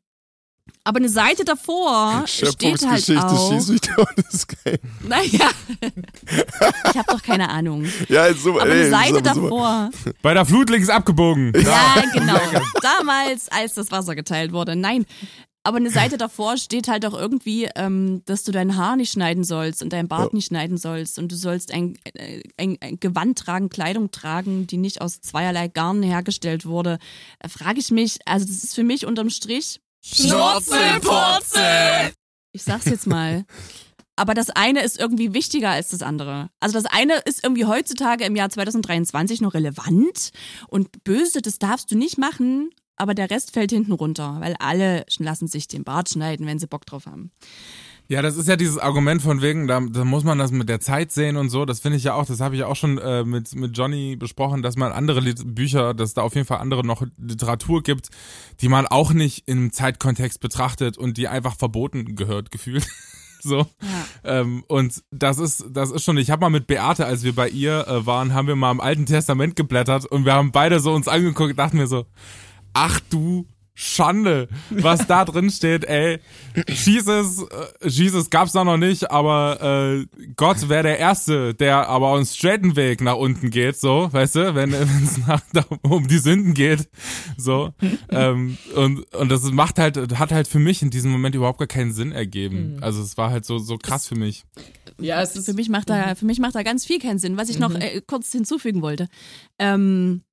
aber eine Seite davor steht halt auch. Schieß mich tot, das ist geil. Naja, ich habe doch keine Ahnung. Ja, ist super. Aber eine Seite davor. Bei der Flut links abgebogen. Ja, genau. Damals, als das Wasser geteilt wurde. Nein, aber eine Seite davor steht halt auch irgendwie, ähm, dass du dein Haar nicht schneiden sollst und dein Bart ja. nicht schneiden sollst und du sollst ein, äh, ein, ein, Gewand tragen, Kleidung tragen, die nicht aus zweierlei Garn hergestellt wurde. Da frage ich mich, also das ist für mich unterm Strich Schnurzelpurzel! Ich sag's jetzt mal. Aber das eine ist irgendwie wichtiger als das andere. Also das eine ist irgendwie heutzutage im Jahr 2023 noch relevant und böse, das darfst du nicht machen, aber der Rest fällt hinten runter, weil alle lassen sich den Bart schneiden, wenn sie Bock drauf haben. Ja, das ist ja dieses Argument von wegen, da, da muss man das mit der Zeit sehen und so. Das finde ich ja auch, das habe ich auch schon äh, mit, mit Johnny besprochen, dass man andere Lit Bücher, dass da auf jeden Fall andere noch Literatur gibt, die man auch nicht im Zeitkontext betrachtet und die einfach verboten gehört, gefühlt. so. Ja. Ähm, und das ist, das ist schon, ich habe mal mit Beate, als wir bei ihr äh, waren, haben wir mal im Alten Testament geblättert und wir haben beide so uns angeguckt, dachten wir so, ach du Schande, was da drin steht, ey. Jesus, äh, Jesus gab's da noch nicht, aber äh, Gott wäre der Erste, der aber einen straighten Weg nach unten geht, so, weißt du, wenn es um die Sünden geht, so. ähm, und, und das macht halt, hat halt für mich in diesem Moment überhaupt gar keinen Sinn ergeben. Mhm. Also es war halt so, so krass für mich. Ja, es ist für mich macht da, für mich macht da ganz viel keinen Sinn. Was ich noch mhm. äh, kurz hinzufügen wollte. Ähm, äh,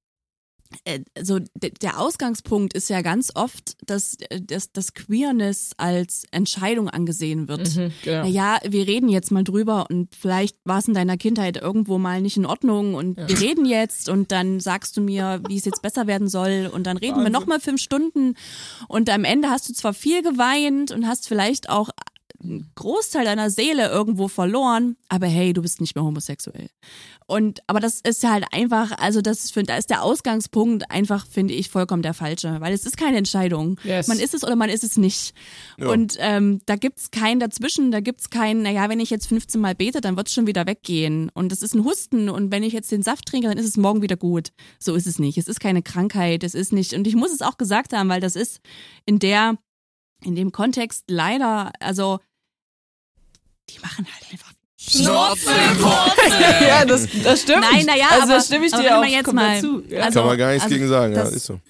so der Ausgangspunkt ist ja ganz oft, dass, äh, dass das Queerness als Entscheidung angesehen wird. Mhm, genau. Naja, wir reden jetzt mal drüber und vielleicht war es in deiner Kindheit irgendwo mal nicht in Ordnung und ja. wir reden jetzt und dann sagst du mir, wie es jetzt besser werden soll und dann reden Wahnsinn. wir nochmal fünf Stunden und am Ende hast du zwar viel geweint und hast vielleicht auch einen Großteil deiner Seele irgendwo verloren, aber hey, du bist nicht mehr homosexuell. Und aber das ist halt einfach, also das ist, da ist der Ausgangspunkt einfach, finde ich, vollkommen der falsche, weil es ist keine Entscheidung. Yes. Man ist es oder man ist es nicht. Ja. Und ähm, da gibt's keinen dazwischen, da gibt's keinen, naja, wenn ich jetzt 15 Mal bete, dann wird's schon wieder weggehen. Und das ist ein Husten und wenn ich jetzt den Saft trinke, dann ist es morgen wieder gut. So ist es nicht. Es ist keine Krankheit, es ist nicht. Und ich muss es auch gesagt haben, weil das ist in der, in dem Kontext leider, also die machen halt einfach Schnurzelpurzel. ja, das, das stimmt. Nein, naja, also, aber, da stimme ich dir auch jetzt mal, zu. Ja. Also, Kann man gar nichts also, gegen sagen, das, ja, ist so.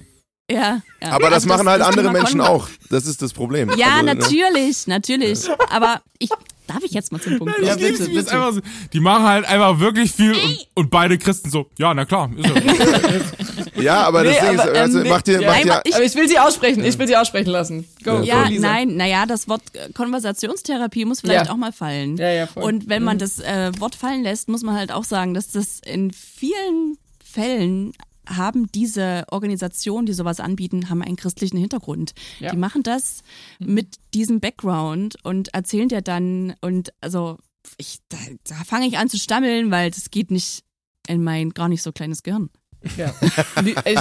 Ja, ja. Aber das also machen halt das andere Menschen auch. Das ist das Problem. Ja, also, natürlich, ne? natürlich. Aber ich Darf ich jetzt mal zum Punkt kommen? Ja, bitte, bitte. So, die machen halt einfach wirklich viel und, und, beide Christen so, ja, na klar, ist so. ja, aber nee, das Ding aber, ist, also, ähm, macht ihr, ja, macht ich, aber ich will sie aussprechen, ich will sie aussprechen lassen. Go, ja, go, nein, naja, das Wort Konversationstherapie muss vielleicht ja. auch mal fallen. Ja, ja, voll. Und wenn man mhm. das äh, Wort fallen lässt, muss man halt auch sagen, dass das in vielen Fällen haben diese Organisationen, die sowas anbieten, haben einen christlichen Hintergrund. Ja. Die machen das mit diesem Background und erzählen dir dann und also ich, da, da fange ich an zu stammeln, weil das geht nicht in mein gar nicht so kleines Gehirn. Ja. Ich,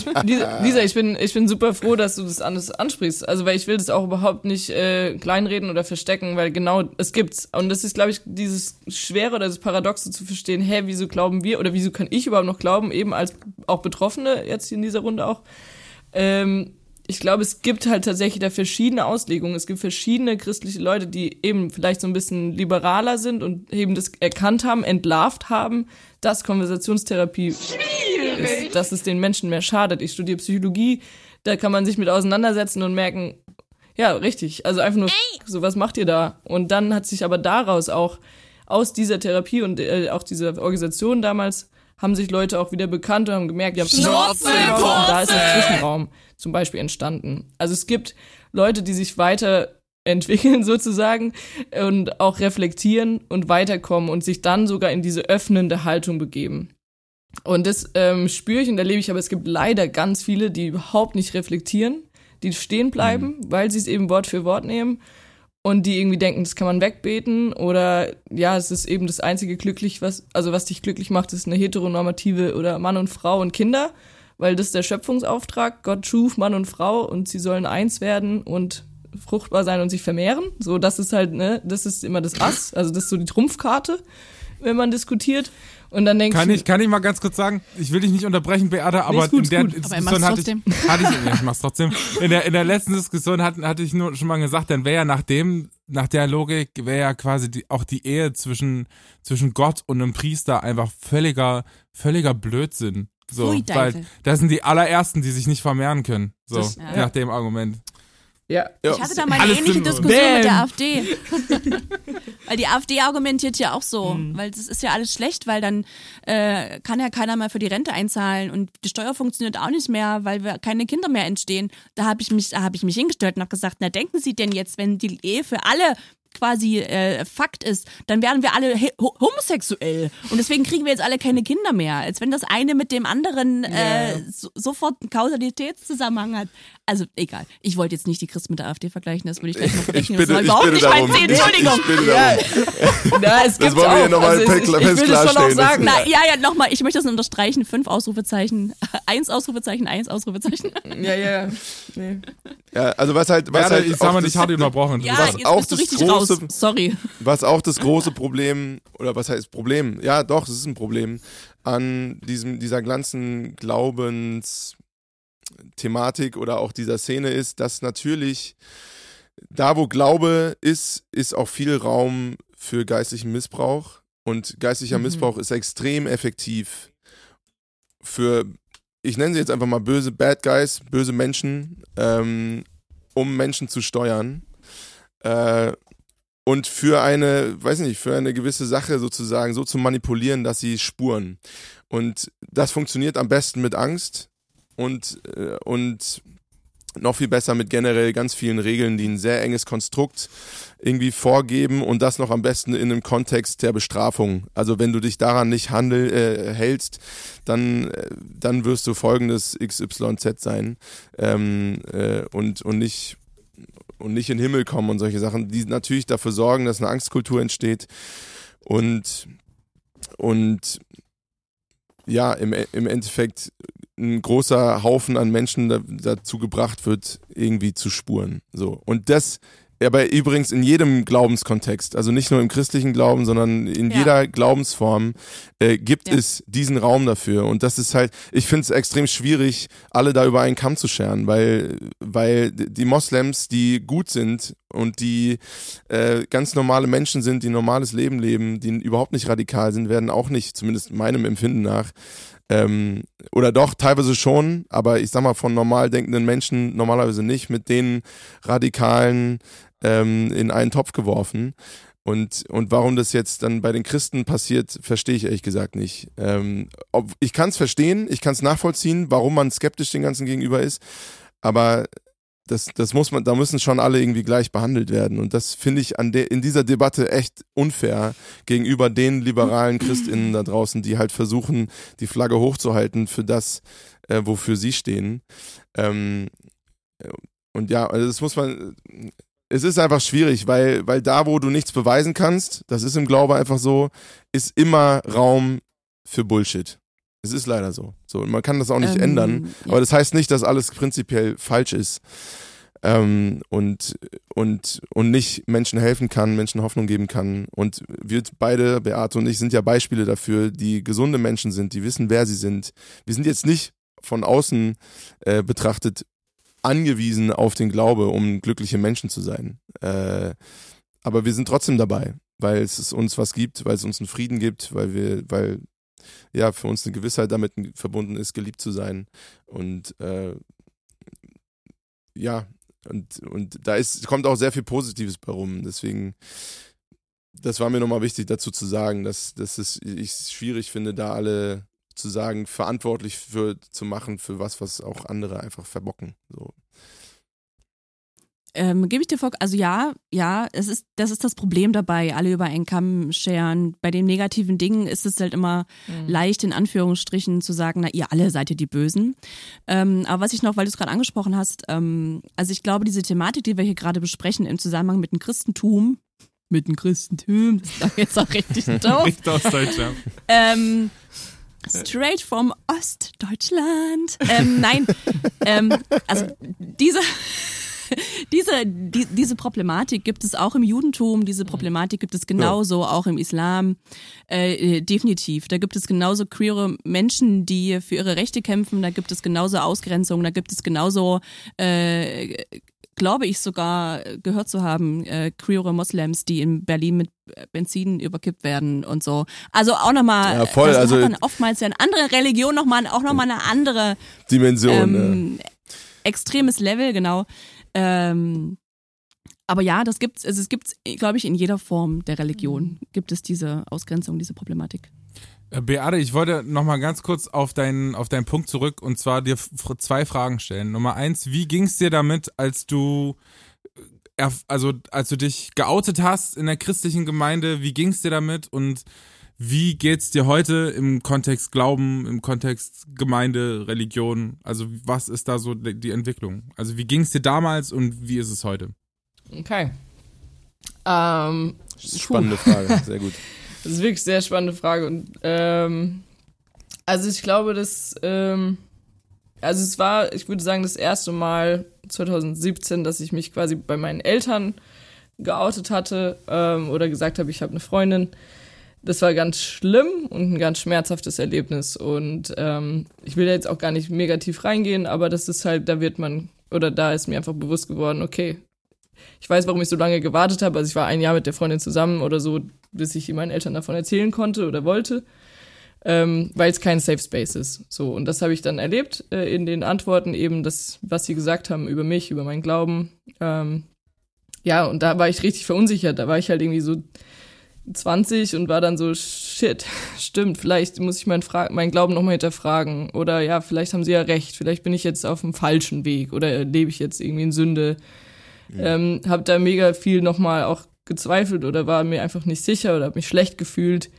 Lisa, ich bin, ich bin super froh, dass du das anders ansprichst. Also, weil ich will das auch überhaupt nicht äh, kleinreden oder verstecken, weil genau es gibt's. Und das ist, glaube ich, dieses Schwere oder das Paradoxe zu verstehen, hä, wieso glauben wir oder wieso kann ich überhaupt noch glauben, eben als auch Betroffene jetzt hier in dieser Runde auch. Ähm, ich glaube, es gibt halt tatsächlich da verschiedene Auslegungen. Es gibt verschiedene christliche Leute, die eben vielleicht so ein bisschen liberaler sind und eben das erkannt haben, entlarvt haben, dass Konversationstherapie ist, dass es den Menschen mehr schadet. Ich studiere Psychologie, da kann man sich mit auseinandersetzen und merken, ja, richtig, also einfach nur, so was macht ihr da? Und dann hat sich aber daraus auch aus dieser Therapie und äh, auch dieser Organisation damals haben sich Leute auch wieder bekannt und haben gemerkt, ja, Schnauze, und da ist ein Zwischenraum zum Beispiel entstanden. Also es gibt Leute, die sich weiterentwickeln sozusagen und auch reflektieren und weiterkommen und sich dann sogar in diese öffnende Haltung begeben. Und das ähm, spüre ich und erlebe ich, aber es gibt leider ganz viele, die überhaupt nicht reflektieren, die stehen bleiben, mhm. weil sie es eben Wort für Wort nehmen und die irgendwie denken, das kann man wegbeten oder ja, es ist eben das einzige glücklich, was, also was dich glücklich macht, ist eine heteronormative oder Mann und Frau und Kinder, weil das ist der Schöpfungsauftrag. Gott schuf Mann und Frau und sie sollen eins werden und fruchtbar sein und sich vermehren. So, das ist halt, ne, das ist immer das Ass, also das ist so die Trumpfkarte, wenn man diskutiert. Und dann denke kann ich, kann ich mal ganz kurz sagen, ich will dich nicht unterbrechen, Beata, aber Nee, gut, in der gut. Er Diskussion hatte ich, hatte ich, ja, ich mach's trotzdem. In der, in der letzten Diskussion hatte, hatte ich nur schon mal gesagt, dann wäre ja nach dem, nach der Logik, wäre ja quasi die, auch die Ehe zwischen, zwischen Gott und einem Priester einfach völliger, völliger Blödsinn. So, Pfui, weil das sind die allerersten, die sich nicht vermehren können. So, Das- ja. nach dem Argument. ja, Ja. Ich hatte da mal eine Alles ähnliche. Diskussion mit der. AfD. weil die AfD argumentiert ja auch so, weil das ist ja alles schlecht, weil dann äh, kann ja keiner mehr für die Rente einzahlen und die Steuer funktioniert auch nicht mehr, weil wir keine Kinder mehr entstehen. Da habe ich mich, da habe ich mich hingestellt und habe gesagt, na denken Sie denn jetzt, wenn die Ehe für alle quasi äh, Fakt ist, dann werden wir alle homosexuell und deswegen kriegen wir jetzt alle keine Kinder mehr, als wenn das eine mit dem anderen äh, so, sofort einen Kausalitätszusammenhang hat. Also egal, ich wollte jetzt nicht die Christen mit der AfD vergleichen, das würde ich gleich noch berechnen. Das war überhaupt nicht mein. Ziel, Entschuldigung. Ich bitte Ja, na, es gibt wollen wir auch. hier nochmal also ich, fest ich, das schon auch klarstellen. sagen. Na, ja, ja, nochmal, ich möchte das unterstreichen. Fünf Ausrufezeichen, eins Ausrufezeichen, eins Ausrufezeichen. Ja, ja. Nee. Ja, also was halt, was Beata, halt ich sag mal, das- ich hatte unterbrochen. Ja, Was jetzt auch bist du das richtig große-. Sorry. Was auch das große Problem, oder was heißt Problem? Ja, doch, es ist ein Problem an diesem, dieser ganzen Glaubensthematik oder auch dieser Szene ist, dass natürlich da, wo Glaube ist, ist auch viel Raum für geistlichen Missbrauch. Und geistlicher Mhm. Missbrauch ist extrem effektiv für, ich nenne sie jetzt einfach mal böse Bad Guys, böse Menschen, ähm, um Menschen zu steuern. Äh, und für eine, weiß nicht, für eine gewisse Sache sozusagen so zu manipulieren, dass sie spuren. Und das funktioniert am besten mit Angst und, äh, und noch viel besser mit generell ganz vielen Regeln, die ein sehr enges Konstrukt irgendwie vorgeben und das noch am besten in einem Kontext der Bestrafung. Also wenn du dich daran nicht handel, äh, hältst, dann, äh, dann wirst du folgendes XYZ sein ähm, äh, und, und nicht und nicht in den Himmel kommen und solche Sachen, die natürlich dafür sorgen, dass eine Angstkultur entsteht und und ja, im, im Endeffekt ein großer Haufen an Menschen da, dazu gebracht wird, irgendwie zu spuren. So. Und das aber übrigens in jedem Glaubenskontext, also nicht nur im christlichen Glauben, sondern in Ja. jeder Glaubensform äh, gibt Ja. es diesen Raum dafür. Und das ist halt, ich finde es extrem schwierig, alle da über einen Kamm zu scheren, weil, weil die Moslems, die gut sind und die äh, ganz normale Menschen sind, die ein normales Leben leben, die überhaupt nicht radikal sind, werden auch nicht, zumindest meinem Empfinden nach, ähm, oder doch, teilweise schon, aber ich sag mal, von normal denkenden Menschen normalerweise nicht, mit den Radikalen ähm, in einen Topf geworfen. Und, und warum das jetzt dann bei den Christen passiert, verstehe ich ehrlich gesagt nicht. Ähm, ob, ich kann es verstehen, ich kann es nachvollziehen, warum man skeptisch den ganzen gegenüber ist, aber das, das muss man, da müssen schon alle irgendwie gleich behandelt werden. Und das finde ich an der, in dieser Debatte echt unfair gegenüber den liberalen ChristInnen da draußen, die halt versuchen, die Flagge hochzuhalten für das, äh, wofür sie stehen. Ähm, und ja, also das muss man, es ist einfach schwierig, weil, weil da, wo du nichts beweisen kannst, das ist im Glaube einfach so, ist immer Raum für Bullshit. Es ist leider so. So, und man kann das auch nicht Ähm, ändern. ja. Aber das heißt nicht, dass alles prinzipiell falsch ist. Ähm, und, und, und nicht Menschen helfen kann, Menschen Hoffnung geben kann. Und wir beide, Beate und ich, sind ja Beispiele dafür, die gesunde Menschen sind, die wissen, wer sie sind. Wir sind jetzt nicht von außen äh, betrachtet angewiesen auf den Glaube, um glückliche Menschen zu sein. Äh, aber wir sind trotzdem dabei, weil es uns was gibt, weil es uns einen Frieden gibt, weil wir, weil ja für uns eine Gewissheit damit verbunden ist, geliebt zu sein. Und äh, ja, und, und da ist, kommt auch sehr viel Positives bei rum. Deswegen, das war mir nochmal wichtig dazu zu sagen, dass, dass es, ich es schwierig finde, da alle zu sagen, verantwortlich für zu machen für was, was auch andere einfach verbocken. So. Ähm, Gebe ich dir vor, also ja, ja, es ist, das ist das Problem dabei, alle über einen Kamm scheren. Bei den negativen Dingen ist es halt immer Mhm. leicht, in Anführungsstrichen, zu sagen, na, ihr alle seid ihr die Bösen. Ähm, aber was ich noch, weil du es gerade angesprochen hast, ähm, also ich glaube, diese Thematik, die wir hier gerade besprechen im Zusammenhang mit dem Christentum, mit dem Christentum, das ist doch jetzt auch richtig doof. Nicht aus Deutschland. Ähm, straight from Ostdeutschland. Ähm, nein, ähm, also diese, diese, die, diese Problematik gibt es auch im Judentum, diese Problematik gibt es genauso auch im Islam. Äh, äh, definitiv. Da gibt es genauso queere Menschen, die für ihre Rechte kämpfen, da gibt es genauso Ausgrenzung, da gibt es genauso äh, glaube ich sogar gehört zu haben, äh, queere Moslems, die in Berlin mit Benzin überkippt werden und so. Also auch nochmal, Ja, voll, das also- hat dann oftmals ja in andere Religion nochmal, auch nochmal eine andere Dimension. ähm, extremes Level, genau. Ähm, aber ja, das gibt's, also es gibt's, glaube ich, in jeder Form der Religion gibt es diese Ausgrenzung, diese Problematik. Äh, Beate, ich wollte noch mal ganz kurz auf deinen, auf deinen Punkt zurück und zwar dir zwei Fragen stellen. Nummer eins, wie ging es dir damit, als du, äh, also als du dich geoutet hast in der christlichen Gemeinde, wie ging es dir damit und wie geht's dir heute im Kontext Glauben, im Kontext Gemeinde, Religion? Also was ist da so die Entwicklung? Also wie ging es dir damals und wie ist es heute? Okay. Ähm, äh, spannende Frage, sehr gut. Das ist wirklich eine sehr spannende Frage. Und ähm, also ich glaube, dass ähm, also es war, ich würde sagen, das erste Mal 2017, dass ich mich quasi bei meinen Eltern geoutet hatte ähm, oder gesagt habe, ich habe eine Freundin. Das war ganz schlimm und ein ganz schmerzhaftes Erlebnis. Und ähm, ich will da jetzt auch gar nicht mega tief reingehen, aber das ist halt, da wird man, oder da ist mir einfach bewusst geworden, okay, ich weiß, warum ich so lange gewartet habe. Also ich war ein Jahr mit der Freundin zusammen oder so, bis ich meinen Eltern davon erzählen konnte oder wollte, ähm, weil es kein Safe Space ist. So und das habe ich dann erlebt äh, in den Antworten eben, das, was sie gesagt haben über mich, über meinen Glauben. Ähm, ja und da war ich richtig verunsichert. Da war ich halt irgendwie so 20 und war dann so shit, stimmt. Vielleicht muss ich meinen, Fra meinen Glauben nochmal hinterfragen oder ja, vielleicht haben sie ja recht. Vielleicht bin ich jetzt auf dem falschen Weg oder lebe ich jetzt irgendwie in Sünde. Ähm, habe da mega viel nochmal auch gezweifelt oder war mir einfach nicht sicher oder habe mich schlecht gefühlt.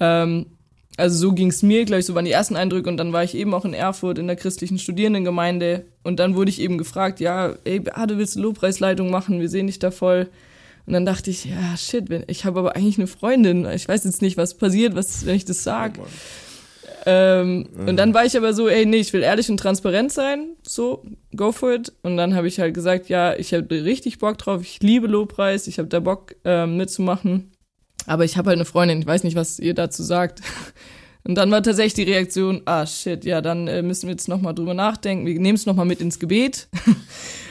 Ähm, also so ging es mir, glaube ich, so waren die ersten Eindrücke und dann war ich eben auch in Erfurt in der christlichen Studierendengemeinde und dann wurde ich eben gefragt, ja, ey, Beate, willst du Lobpreisleitung machen? Wir sehen dich da voll. Und dann dachte ich, ja, shit, ich habe aber eigentlich eine Freundin. Ich weiß jetzt nicht, was passiert, was, wenn ich das sag. Ähm, Und dann war ich aber so, ey, nee, ich will ehrlich und transparent sein, so, go for it. Und dann habe ich halt gesagt, ja, ich habe richtig Bock drauf, ich liebe Lobpreis, ich habe da Bock ähm, mitzumachen. Aber ich habe halt eine Freundin, ich weiß nicht, was ihr dazu sagt. Und dann war tatsächlich die Reaktion, ah shit, ja, dann äh, müssen wir jetzt nochmal drüber nachdenken. Wir nehmen es nochmal mit ins Gebet.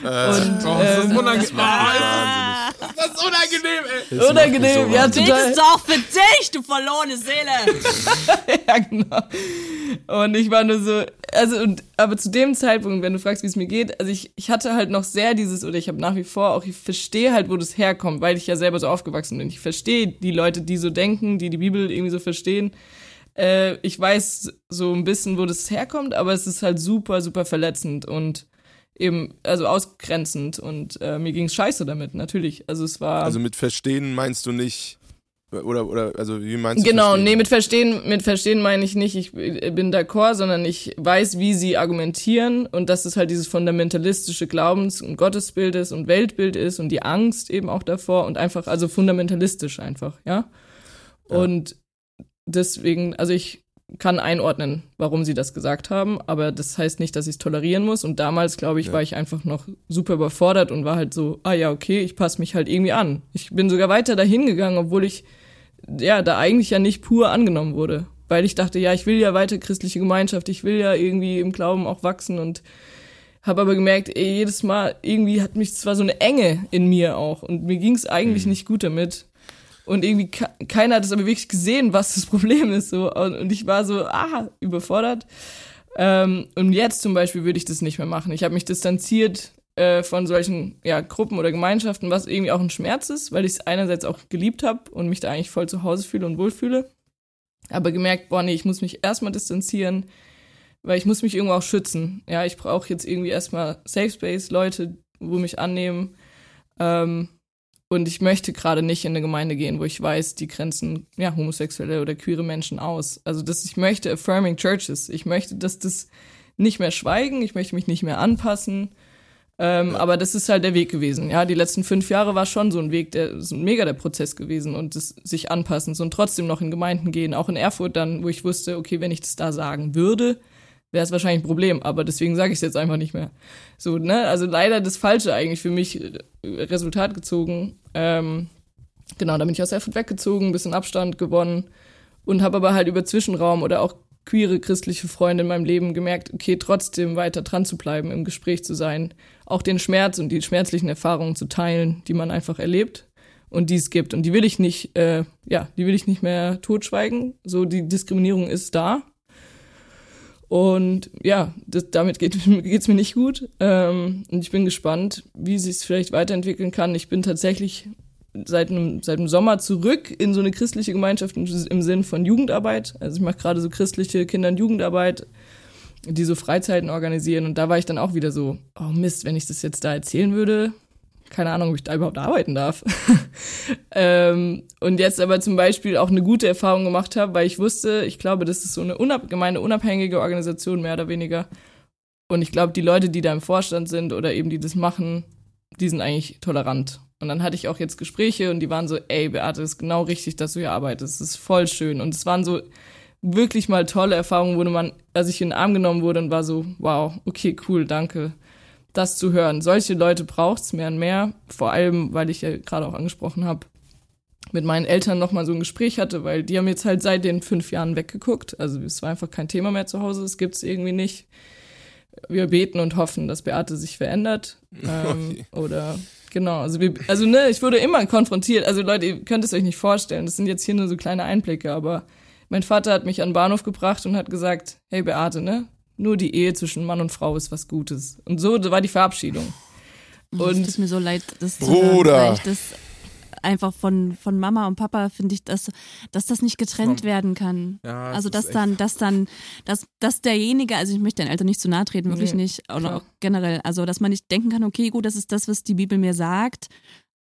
Äh, Und, Oh, das ist ähm, unangenehm. wahnsinnig. Das ist unangenehm, ey. Das Unangenehm, ja, wahnsinnig. total. doch für dich, du verlorene Seele. ja, genau. Und ich war nur so, also, und, aber zu dem Zeitpunkt, wenn du fragst, wie es mir geht, also ich, ich hatte halt noch sehr dieses, oder ich habe nach wie vor auch, ich verstehe halt, wo das herkommt, weil ich ja selber so aufgewachsen bin. Ich verstehe die Leute, die so denken, die die Bibel irgendwie so verstehen. Äh, ich weiß so ein bisschen, wo das herkommt, aber es ist halt super, super verletzend und eben, also ausgrenzend und äh, mir ging's scheiße damit, natürlich. Also es war. Also mit verstehen meinst du nicht Oder, oder, also wie meinst du? Genau, verstehen? nee, mit Verstehen, mit Verstehen meine ich nicht, ich bin d'accord, sondern ich weiß, wie sie argumentieren und dass es halt dieses fundamentalistische Glaubens- und Gottesbild ist und Weltbild ist und die Angst eben auch davor und einfach, also fundamentalistisch einfach, ja. ja. Und deswegen, also ich kann einordnen, warum sie das gesagt haben, aber das heißt nicht, dass ich es tolerieren muss. Und damals, glaube ich, ja. war ich einfach noch super überfordert und war halt so, ah ja, okay, ich passe mich halt irgendwie an. Ich bin sogar weiter dahin gegangen, obwohl ich ja da eigentlich ja nicht pur angenommen wurde. Weil ich dachte, ja, ich will ja weiter christliche Gemeinschaft, ich will ja irgendwie im Glauben auch wachsen und habe aber gemerkt, ey, jedes Mal irgendwie hat mich zwar so eine Enge in mir auch und mir ging es eigentlich mhm. nicht gut damit und irgendwie keiner hat es aber wirklich gesehen, was das Problem ist. So. Und, und ich war so, ah, überfordert. Ähm, und jetzt zum Beispiel würde ich das nicht mehr machen. Ich habe mich distanziert äh, von solchen ja, Gruppen oder Gemeinschaften, was irgendwie auch ein Schmerz ist, weil ich es einerseits auch geliebt habe und mich da eigentlich voll zu Hause fühle und wohlfühle. Aber gemerkt, boah, nee, ich muss mich erstmal distanzieren, weil ich muss mich irgendwo auch schützen. Ja, ich brauche jetzt irgendwie erstmal Safe Space, Leute, wo mich annehmen. Ähm, und ich möchte gerade nicht in eine Gemeinde gehen, wo ich weiß, die grenzen ja homosexuelle oder queere Menschen aus. Also dass ich möchte affirming churches. Ich möchte, dass das nicht mehr schweigen. Ich möchte mich nicht mehr anpassen. Ähm, ja. Aber das ist halt der Weg gewesen. Ja, die letzten fünf Jahre war schon so ein Weg, der ist ein mega der Prozess gewesen und das sich anpassen und trotzdem noch in Gemeinden gehen, auch in Erfurt dann, wo ich wusste, okay, wenn ich das da sagen würde, wäre es wahrscheinlich ein Problem, aber deswegen sage ich es jetzt einfach nicht mehr. So, ne? Also leider das Falsche eigentlich für mich äh, Resultat gezogen. Ähm, genau, da bin ich aus Erfurt weggezogen, bisschen Abstand gewonnen und habe aber halt über Zwischenraum oder auch queere christliche Freunde in meinem Leben gemerkt, okay, trotzdem weiter dran zu bleiben, im Gespräch zu sein, auch den Schmerz und die schmerzlichen Erfahrungen zu teilen, die man einfach erlebt und die es gibt. Und die will ich nicht, äh, ja, die will ich nicht mehr totschweigen. So, die Diskriminierung ist da und ja, das, damit geht es mir nicht gut. Ähm, und ich bin gespannt, wie sich es vielleicht weiterentwickeln kann. Ich bin tatsächlich seit einem, seit Sommer zurück in so eine christliche Gemeinschaft im Sinn von Jugendarbeit. Also ich mache gerade so christliche Kinder- und Jugendarbeit, die so Freizeiten organisieren. Und da war ich dann auch wieder so, oh Mist, wenn ich das jetzt da erzählen würde, keine Ahnung, ob ich da überhaupt arbeiten darf. ähm, und jetzt aber zum Beispiel auch eine gute Erfahrung gemacht habe, weil ich wusste, ich glaube, das ist so eine unab gemeindeunabhängige Organisation, mehr oder weniger. Und ich glaube, die Leute, die da im Vorstand sind oder eben die das machen, die sind eigentlich tolerant. Und dann hatte ich auch jetzt Gespräche und die waren so, ey, Beate, das ist genau richtig, dass du hier arbeitest. Das ist voll schön. Und es waren so wirklich mal tolle Erfahrungen, wo man, als ich in den Arm genommen wurde und war so, wow, okay, cool, danke das zu hören. Solche Leute braucht es mehr und mehr, vor allem, weil ich ja gerade auch angesprochen habe, mit meinen Eltern nochmal so ein Gespräch hatte, weil die haben jetzt halt seit den fünf Jahren weggeguckt. Also es war einfach kein Thema mehr zu Hause, es gibt es irgendwie nicht. Wir beten und hoffen, dass Beate sich verändert. Ähm, okay. Oder genau, also, wir, also ne, ich wurde immer konfrontiert. Also Leute, ihr könnt es euch nicht vorstellen. Das sind jetzt hier nur so kleine Einblicke, aber mein Vater hat mich an den Bahnhof gebracht und hat gesagt, hey Beate, ne, nur die Ehe zwischen Mann und Frau ist was Gutes. Und so war die Verabschiedung. Und es tut mir so leid, das Bruder. Hören, ich das einfach von, von Mama und Papa finde ich, dass, dass das nicht getrennt werden kann. Ja, also dass dann, dass dann, dass, dass derjenige, also ich möchte den Eltern nicht zu nahe treten, wirklich nee, nicht, oder klar. auch generell, also dass man nicht denken kann, okay, gut, das ist das, was die Bibel mir sagt,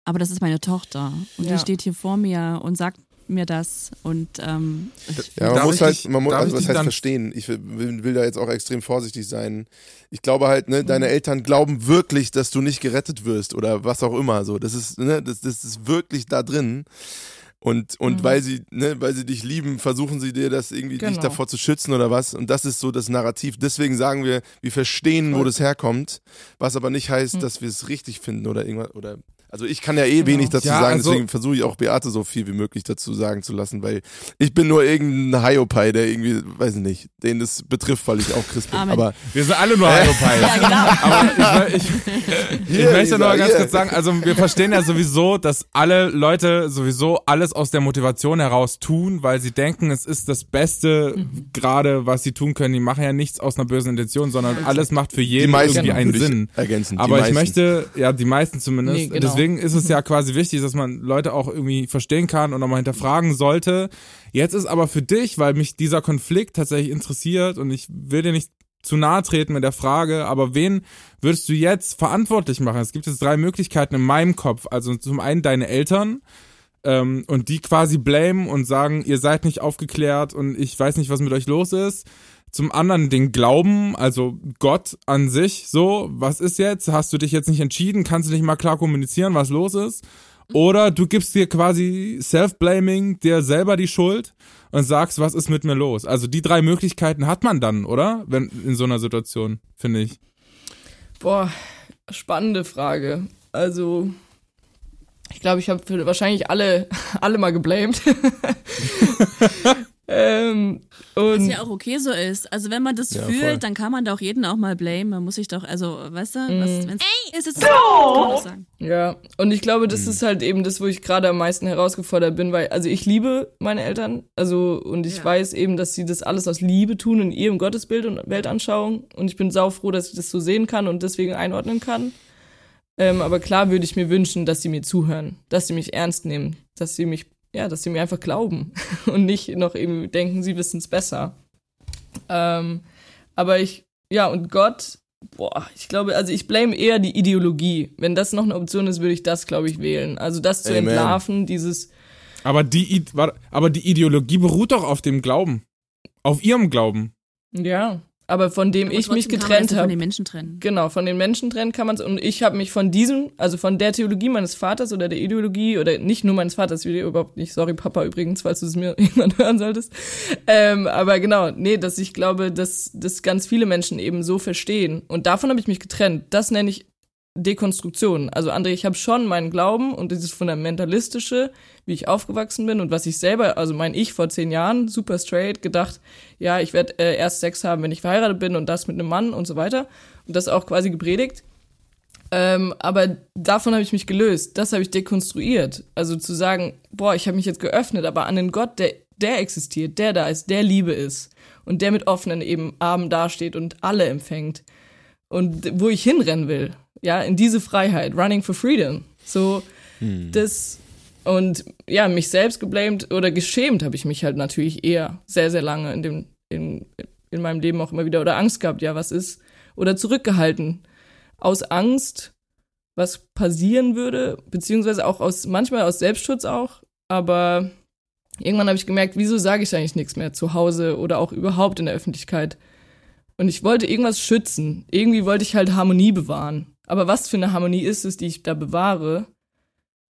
aber das ist meine Tochter und ja. die steht hier vor mir und sagt mir das und ähm, ja, man muss halt, man muss, also was heißt verstehen? Ich will, will, da jetzt auch extrem vorsichtig sein. Ich glaube halt, ne, deine mhm. Eltern glauben wirklich, dass du nicht gerettet wirst oder was auch immer. So, das ist, ne, das, das ist wirklich da drin. Und, und mhm. weil sie, ne, weil sie dich lieben, versuchen sie dir das irgendwie genau. dich davor zu schützen oder was. Und das ist so das Narrativ. Deswegen sagen wir, wir verstehen, wo das herkommt, was aber nicht heißt, mhm. dass wir es richtig finden oder irgendwas oder also ich kann ja eh genau. wenig dazu ja, sagen, also deswegen versuche ich auch Beate so viel wie möglich dazu sagen zu lassen, weil ich bin nur irgendein Hiopai, der irgendwie, weiß ich nicht, den das betrifft, weil ich auch Christ bin. Aber wir sind alle nur Hiopai. ja, genau. Aber ich, ich, ich möchte nur ganz kurz sagen, also wir verstehen ja sowieso, dass alle Leute sowieso alles aus der Motivation heraus tun, weil sie denken, es ist das Beste mhm. gerade, was sie tun können. Die machen ja nichts aus einer bösen Intention, sondern alles macht für jeden irgendwie einen Sinn. Ergänzen, Aber ich möchte, ja, die meisten zumindest, nee, genau. deswegen deswegen ist es ja quasi wichtig, dass man Leute auch irgendwie verstehen kann und nochmal hinterfragen sollte. Jetzt ist aber für dich, weil mich dieser Konflikt tatsächlich interessiert und ich will dir nicht zu nahe treten mit der Frage, aber wen würdest du jetzt verantwortlich machen? Es gibt jetzt drei Möglichkeiten in meinem Kopf. Also zum einen deine Eltern, ähm, und die quasi blamen und sagen, ihr seid nicht aufgeklärt und ich weiß nicht, was mit euch los ist. Zum anderen den Glauben, also Gott an sich, so, was ist jetzt? Hast du dich jetzt nicht entschieden? Kannst du nicht mal klar kommunizieren, was los ist? Oder du gibst dir quasi Self-Blaming, dir selber die Schuld und sagst, was ist mit mir los? Also die drei Möglichkeiten hat man dann, oder? Wenn in so einer Situation, finde ich. Boah, spannende Frage. Also, ich glaube, ich habe wahrscheinlich alle, alle mal geblamed. ähm, Was ja auch okay so ist. Also wenn man das Ja, fühlt, voll. dann kann man da auch jeden auch mal blamen. Man muss sich doch, also, weißt du, was, Mhm. wenn's, ey, ist es so, kann man auch sagen. ja, und ich glaube, das ist halt eben das, wo ich gerade am meisten herausgefordert bin, weil, also ich liebe meine Eltern, also, und ich Ja. weiß eben, dass sie das alles aus Liebe tun in ihrem Gottesbild und Weltanschauung. Und ich bin saufroh, dass ich das so sehen kann und deswegen einordnen kann. Ähm, aber klar würde ich mir wünschen, dass sie mir zuhören, dass sie mich ernst nehmen, dass sie mich, ja, dass sie mir einfach glauben und nicht noch eben denken, sie wissen es besser. Ähm, aber ich, ja, und Gott, boah, ich glaube, also ich blame eher die Ideologie. Wenn das noch eine Option ist, würde ich das, glaube ich, wählen. Also das zu Amen. entlarven, dieses, Aber die, aber die Ideologie beruht doch auf dem Glauben. Auf ihrem Glauben. ja, aber von dem Aber ich mich getrennt ja von habe. den Menschen trennen. Genau, von den Menschen trennen kann man es. Und ich habe mich von diesem, also von der Theologie meines Vaters oder der Ideologie, oder nicht nur meines Vaters, wie überhaupt nicht, sorry Papa übrigens, falls du es mir irgendwann hören solltest. Ähm, aber genau, nee, dass ich glaube, dass, dass ganz viele Menschen eben so verstehen. Und davon habe ich mich getrennt. Das nenne ich Dekonstruktion. Also André, ich habe schon meinen Glauben und dieses fundamentalistische, wie ich aufgewachsen bin und was ich selber, also mein Ich vor zehn Jahren, super straight, gedacht, ja, ich werde äh, erst Sex haben, wenn ich verheiratet bin und das mit einem Mann und so weiter. Und das auch quasi gepredigt. Ähm, aber davon habe ich mich gelöst. Das habe ich dekonstruiert. Also zu sagen, boah, ich habe mich jetzt geöffnet, aber an den Gott, der, der existiert, der da ist, der Liebe ist und der mit offenen eben Armen dasteht und alle empfängt. Und wo ich hinrennen will, ja, in diese Freiheit, running for freedom. So, das und ja, mich selbst geblamed oder geschämt habe ich mich halt natürlich eher sehr, sehr lange in dem, in, in meinem Leben auch immer wieder oder Angst gehabt, ja, was ist? Oder zurückgehalten. Aus Angst, was passieren würde, beziehungsweise auch aus, manchmal aus Selbstschutz auch, aber irgendwann habe ich gemerkt, wieso sage ich eigentlich nichts mehr zu Hause oder auch überhaupt in der Öffentlichkeit. Und ich wollte irgendwas schützen. Irgendwie wollte ich halt Harmonie bewahren. Aber was für eine Harmonie ist es, die ich da bewahre?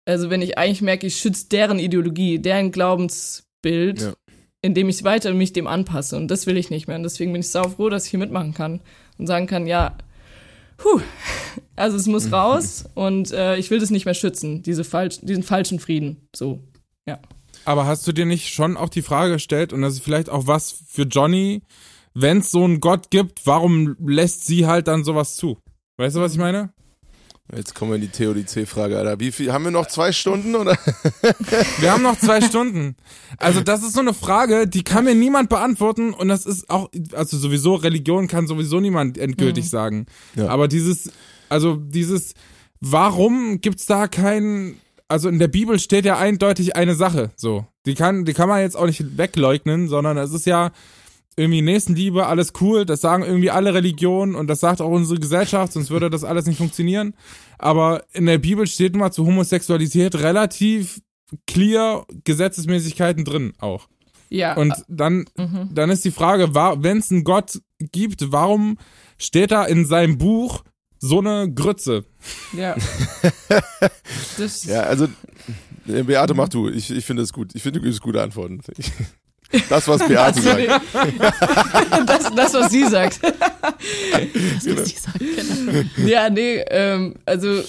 Also wenn ich eigentlich merke, ich schütze deren Ideologie, deren Glaubensbild, Ja. indem ich weiter mich dem anpasse. Und das will ich nicht mehr. Und deswegen bin ich sau froh, dass ich hier mitmachen kann und sagen kann, ja, puh, also es muss raus und äh, ich will das nicht mehr schützen, diese falsch, diesen falschen Frieden. So, ja. Aber hast du dir nicht schon auch die Frage gestellt, und das ist vielleicht auch was für Johnny, wenn es so einen Gott gibt, warum lässt sie halt dann sowas zu? Weißt du, was ich meine? Jetzt kommen wir in die Theodizee-Frage, Alter. Wie viel, haben wir noch zwei Stunden oder? Wir haben noch zwei Stunden. Also das ist so eine Frage, die kann mir niemand beantworten und das ist auch, also sowieso Religion kann sowieso niemand endgültig sagen. Ja. Aber dieses, also dieses, warum gibt's da kein, also in der Bibel steht ja eindeutig eine Sache, so. Die kann, die kann man jetzt auch nicht wegleugnen, sondern es ist ja irgendwie Nächstenliebe, alles cool, das sagen irgendwie alle Religionen und das sagt auch unsere Gesellschaft, sonst würde das alles nicht funktionieren. Aber in der Bibel steht mal zu Homosexualität relativ clear Gesetzesmäßigkeiten drin auch. Ja, Und dann, mhm. dann ist die Frage, wenn es einen Gott gibt, warum steht da in seinem Buch so eine Grütze? ja. das, Ja, also, Beate, mach du. Ich, ich finde es gut. Ich finde, du gibst gute Antworten. Ich, das, was Beate sagt. das, das, was sie sagt. Das muss ich sagen, genau. Ja, nee, ähm, also,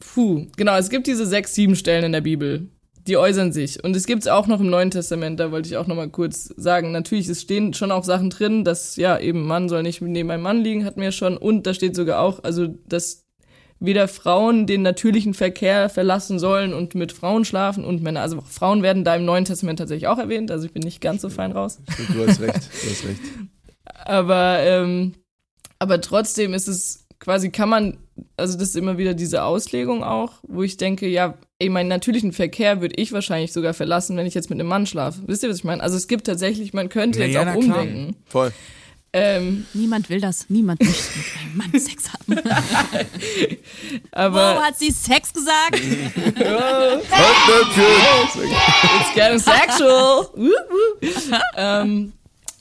puh, genau, es gibt diese sechs, sieben Stellen in der Bibel, die äußern sich. Und es gibt's auch noch im Neuen Testament, da wollte ich auch noch mal kurz sagen. Natürlich, es stehen schon auch Sachen drin, dass, ja, eben Mann soll nicht neben einem Mann liegen, hatten wir schon. Und da steht sogar auch, also, dass weder Frauen den natürlichen Verkehr verlassen sollen und mit Frauen schlafen und Männer. Also Frauen werden da im Neuen Testament tatsächlich auch erwähnt, also ich bin nicht ganz so fein raus. Du hast recht. Du hast recht. Aber, ähm, aber trotzdem ist es quasi, kann man, also das ist immer wieder diese Auslegung auch, wo ich denke, ja, ey, meinen natürlichen Verkehr würde ich wahrscheinlich sogar verlassen, wenn ich jetzt mit einem Mann schlafe. Wisst ihr, was ich meine? Also es gibt tatsächlich, man könnte Ja, jetzt ja, auch na klar. umdenken. Voll. Ähm, Niemand will das. Niemand möchte mit einem Mann Sex haben. aber Wow, hat sie Sex gesagt? It's getting sexual. Ähm,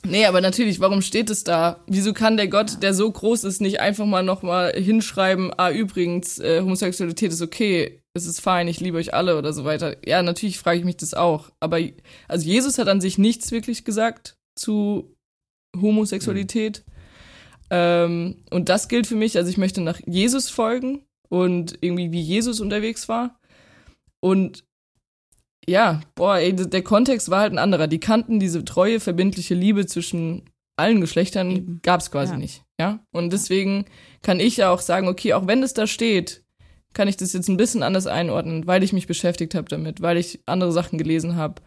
nee, aber natürlich, warum steht es da? Wieso kann der Gott, der so groß ist, nicht einfach mal nochmal hinschreiben, ah, übrigens, äh, Homosexualität ist okay, es ist fein, ich liebe euch alle oder so weiter. Ja, natürlich frage ich mich das auch. Aber also Jesus hat an sich nichts wirklich gesagt zu Homosexualität. Ähm, und das gilt für mich, also ich möchte nach Jesus folgen und irgendwie wie Jesus unterwegs war. Und ja, boah, ey, der Kontext war halt ein anderer. Die kannten diese treue, verbindliche Liebe zwischen allen Geschlechtern, Eben. gab es quasi Ja. nicht. Ja. Und deswegen kann ich ja auch sagen, okay, auch wenn es da steht, kann ich das jetzt ein bisschen anders einordnen, weil ich mich beschäftigt habe damit, weil ich andere Sachen gelesen habe.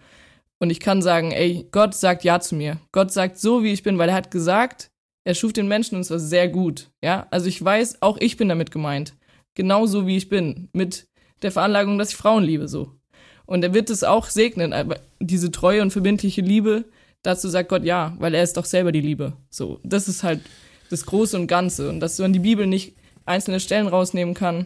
Und ich kann sagen, ey, Gott sagt Ja zu mir. Gott sagt so, wie ich bin, weil er hat gesagt, er schuf den Menschen und es war sehr gut. Ja, also ich weiß, auch ich bin damit gemeint. Genauso wie ich bin. Mit der Veranlagung, dass ich Frauen liebe, so. Und er wird es auch segnen, aber diese treue und verbindliche Liebe, dazu sagt Gott ja, weil er ist doch selber die Liebe. So, das ist halt das Große und Ganze. Und dass man die Bibel nicht einzelne Stellen rausnehmen kann,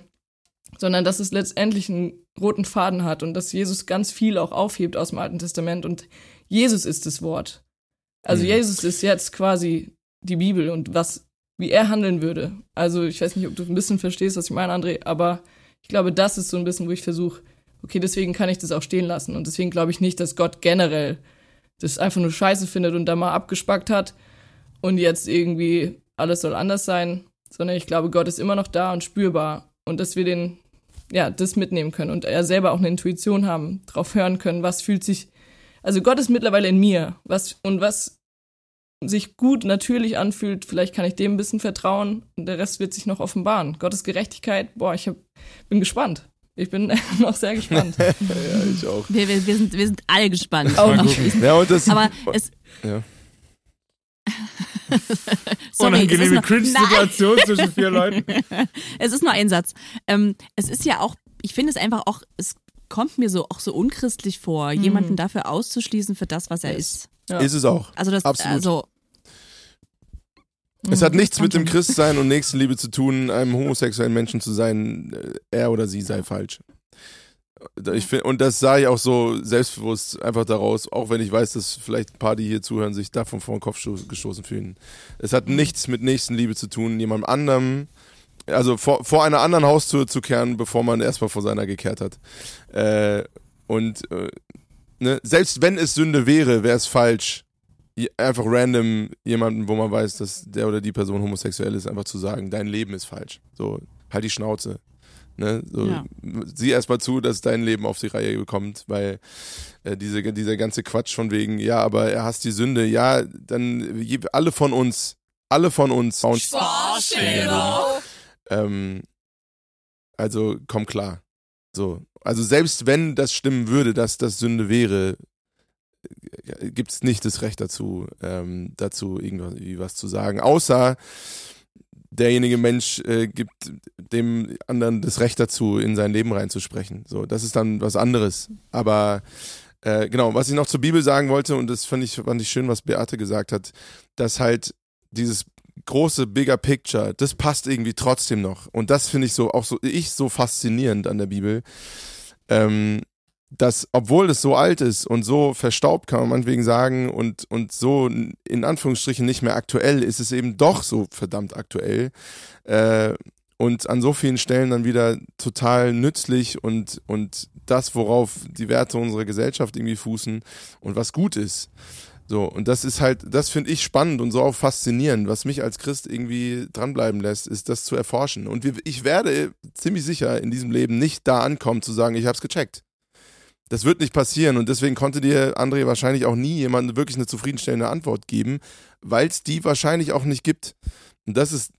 sondern dass es letztendlich einen roten Faden hat und dass Jesus ganz viel auch aufhebt aus dem Alten Testament und Jesus ist das Wort. Also Mhm. Jesus ist jetzt quasi die Bibel und was, wie er handeln würde. Also ich weiß nicht, ob du ein bisschen verstehst, was ich meine, André, aber ich glaube, das ist so ein bisschen, wo ich versuche, okay, deswegen kann ich das auch stehen lassen und deswegen glaube ich nicht, dass Gott generell das einfach nur scheiße findet und da mal abgespackt hat und jetzt irgendwie alles soll anders sein, sondern ich glaube, Gott ist immer noch da und spürbar und dass wir den, ja, das mitnehmen können und er selber auch eine Intuition haben, drauf hören können, was fühlt sich, also Gott ist mittlerweile in mir, was und was sich gut natürlich anfühlt, vielleicht kann ich dem ein bisschen vertrauen und der Rest wird sich noch offenbaren. Gottes Gerechtigkeit, boah, ich hab, bin gespannt. Ich bin noch sehr gespannt. ja, ich auch. Wir, wir, wir, sind, wir sind alle gespannt. Gucken. Ja, und das, Aber es. Ja. Sorry, es ist Unangenehme nur- Cringe-Situation zwischen vier Leuten. Es ist nur ein Satz. Ähm, es ist ja auch, ich finde es einfach auch, es kommt mir so auch so unchristlich vor, jemanden dafür auszuschließen für das, was er ist. Ja. ist es auch. Also das, Absolut. also Es hat nichts kann mit dem. Christsein und Nächstenliebe zu tun, einem homosexuellen Menschen zu sein, äh, er oder sie sei falsch. Ich find, und das sage ich auch so selbstbewusst einfach daraus, auch wenn ich weiß, dass vielleicht ein paar, die hier zuhören, sich davon vor den Kopf sto- gestoßen fühlen. Es hat nichts mit Nächstenliebe zu tun, jemand anderem, also vor, vor einer anderen Haustür zu kehren, bevor man erstmal vor seiner gekehrt hat. Äh, und äh, ne, selbst wenn es Sünde wäre, wäre es falsch, einfach random jemanden, wo man weiß, dass der oder die Person homosexuell ist, einfach zu sagen, dein Leben ist falsch. So, halt die Schnauze. Ne? So, Ja. Sieh erstmal zu, dass dein Leben auf die Reihe bekommt, weil äh, diese, dieser ganze Quatsch von wegen, ja, aber er hasst die Sünde, ja, dann alle von uns, alle von uns ähm, also komm klar. So. Also selbst wenn das stimmen würde, dass das Sünde wäre, gibt es nicht das Recht dazu, ähm, dazu irgendwas irgendwie was zu sagen. Außer derjenige Mensch äh, gibt dem anderen das Recht dazu, in sein Leben reinzusprechen. So, das ist dann was anderes. Aber äh, genau, was ich noch zur Bibel sagen wollte, und das fand ich, fand ich schön, was Beate gesagt hat, dass halt dieses große Bigger Picture, das passt irgendwie trotzdem noch. Und das finde ich so auch so, ich so faszinierend an der Bibel. Ähm, dass, obwohl es so alt ist und so verstaubt, kann man meinetwegen sagen, und, und so in Anführungsstrichen nicht mehr aktuell, ist es eben doch so verdammt aktuell. Äh, und an so vielen Stellen dann wieder total nützlich und, und das, worauf die Werte unserer Gesellschaft irgendwie fußen und was gut ist. So, und das ist halt, das finde ich spannend und so auch faszinierend. Was mich als Christ irgendwie dranbleiben lässt, ist das zu erforschen. Und ich werde ziemlich sicher in diesem Leben nicht da ankommen, zu sagen, ich hab's gecheckt. Das wird nicht passieren und deswegen konnte dir André wahrscheinlich auch nie jemand wirklich eine zufriedenstellende Antwort geben, weil es die wahrscheinlich auch nicht gibt. Und das ist,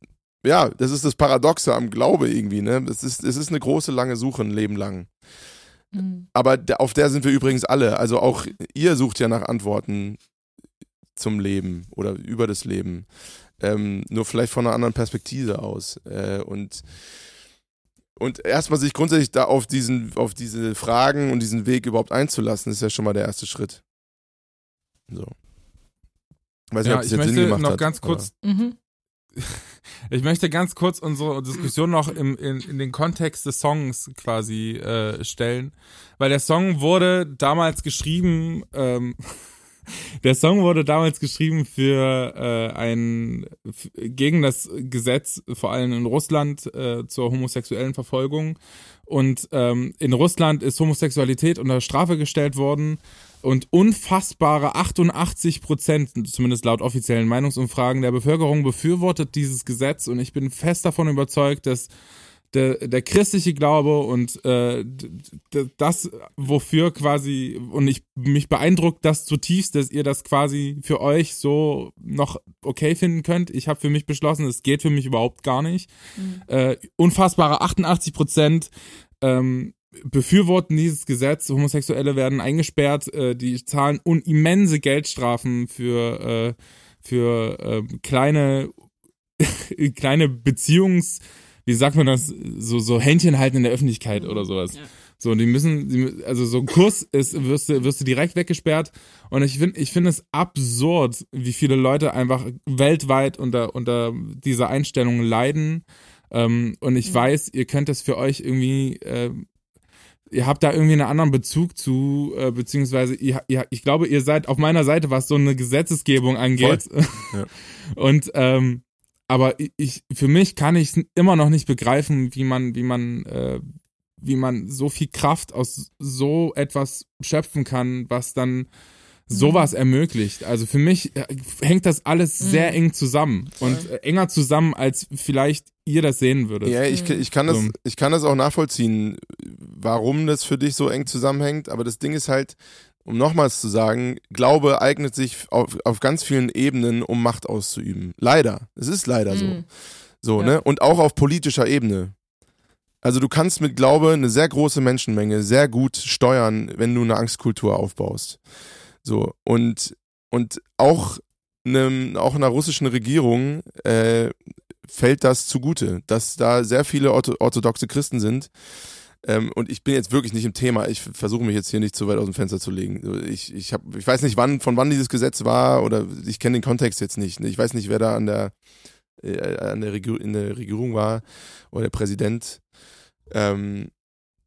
ja, das ist das Paradoxe am Glaube irgendwie, ne? Es ist, es ist eine große, lange Suche, ein Leben lang. Aber der, auf der sind wir übrigens alle. Also auch ihr sucht ja nach Antworten zum Leben oder über das Leben. Ähm, nur vielleicht von einer anderen Perspektive aus. Äh, und und erstmal sich grundsätzlich da auf diesen, auf diese Fragen und diesen Weg überhaupt einzulassen, ist ja schon mal der erste Schritt. So. Weiß nicht, Ja, ob das ich jetzt Sinn möchte gemacht noch hat, ganz kurz Mhm. Ich möchte ganz kurz unsere Diskussion noch im, in, in den Kontext des Songs quasi äh, stellen, weil der Song wurde damals geschrieben, ähm, der Song wurde damals geschrieben für äh, ein gegen das Gesetz, vor allem in Russland äh, zur homosexuellen Verfolgung. Und ähm, in Russland ist Homosexualität unter Strafe gestellt worden und unfassbare 88 Prozent, zumindest laut offiziellen Meinungsumfragen der Bevölkerung, befürwortet dieses Gesetz. Und ich bin fest davon überzeugt, dass der, der christliche Glaube und äh, das, wofür quasi, und ich mich beeindruckt das zutiefst, dass ihr das quasi für euch so noch okay finden könnt. Ich habe für mich beschlossen, es geht für mich überhaupt gar nicht. Äh, unfassbare 88 Prozent ähm, befürworten dieses Gesetz. Homosexuelle werden eingesperrt, äh, die zahlen un immense Geldstrafen für, äh, für äh, kleine, kleine Beziehungs- wie sagt man das, so, so Händchen halten in der Öffentlichkeit oder sowas. Ja. So, und die müssen, die, also so ein Kurs ist, wirst du, wirst du direkt weggesperrt. Und ich finde, ich finde es absurd, wie viele Leute einfach weltweit unter, unter dieser Einstellung leiden. Ähm, und ich weiß, ihr könnt das für euch irgendwie, äh, ihr habt da irgendwie einen anderen Bezug zu, äh, beziehungsweise ihr, ihr, ich glaube, ihr seid auf meiner Seite, was so eine Gesetzesgebung angeht. Ja. Und ähm, aber ich, für mich kann ich immer noch nicht begreifen, wie man, wie man, äh, wie man so viel Kraft aus so etwas schöpfen kann, was dann sowas ermöglicht. Also für mich äh, hängt das alles sehr eng zusammen und äh, enger zusammen, als vielleicht ihr das sehen würdet. Ja, ich, ich, kann das, So. ich kann das auch nachvollziehen, warum das für dich so eng zusammenhängt, aber das Ding ist halt, um nochmals zu sagen, Glaube eignet sich auf, auf ganz vielen Ebenen, um Macht auszuüben. Leider. Es ist leider so. Mhm. So, Ja. ne? Und auch auf politischer Ebene. Also du kannst mit Glaube eine sehr große Menschenmenge sehr gut steuern, wenn du eine Angstkultur aufbaust. So, und, und auch, einem, auch einer russischen Regierung äh, fällt das zugute, dass da sehr viele ortho orthodoxe Christen sind. Ähm, und ich bin jetzt wirklich nicht im Thema. Ich versuche mich jetzt hier nicht zu weit aus dem Fenster zu legen. Ich, ich, hab, ich weiß nicht, wann, von wann dieses Gesetz war oder ich kenne den Kontext jetzt nicht. Ich weiß nicht, wer da an der, äh, an der Regierung, in der Regierung war oder der Präsident. Ähm,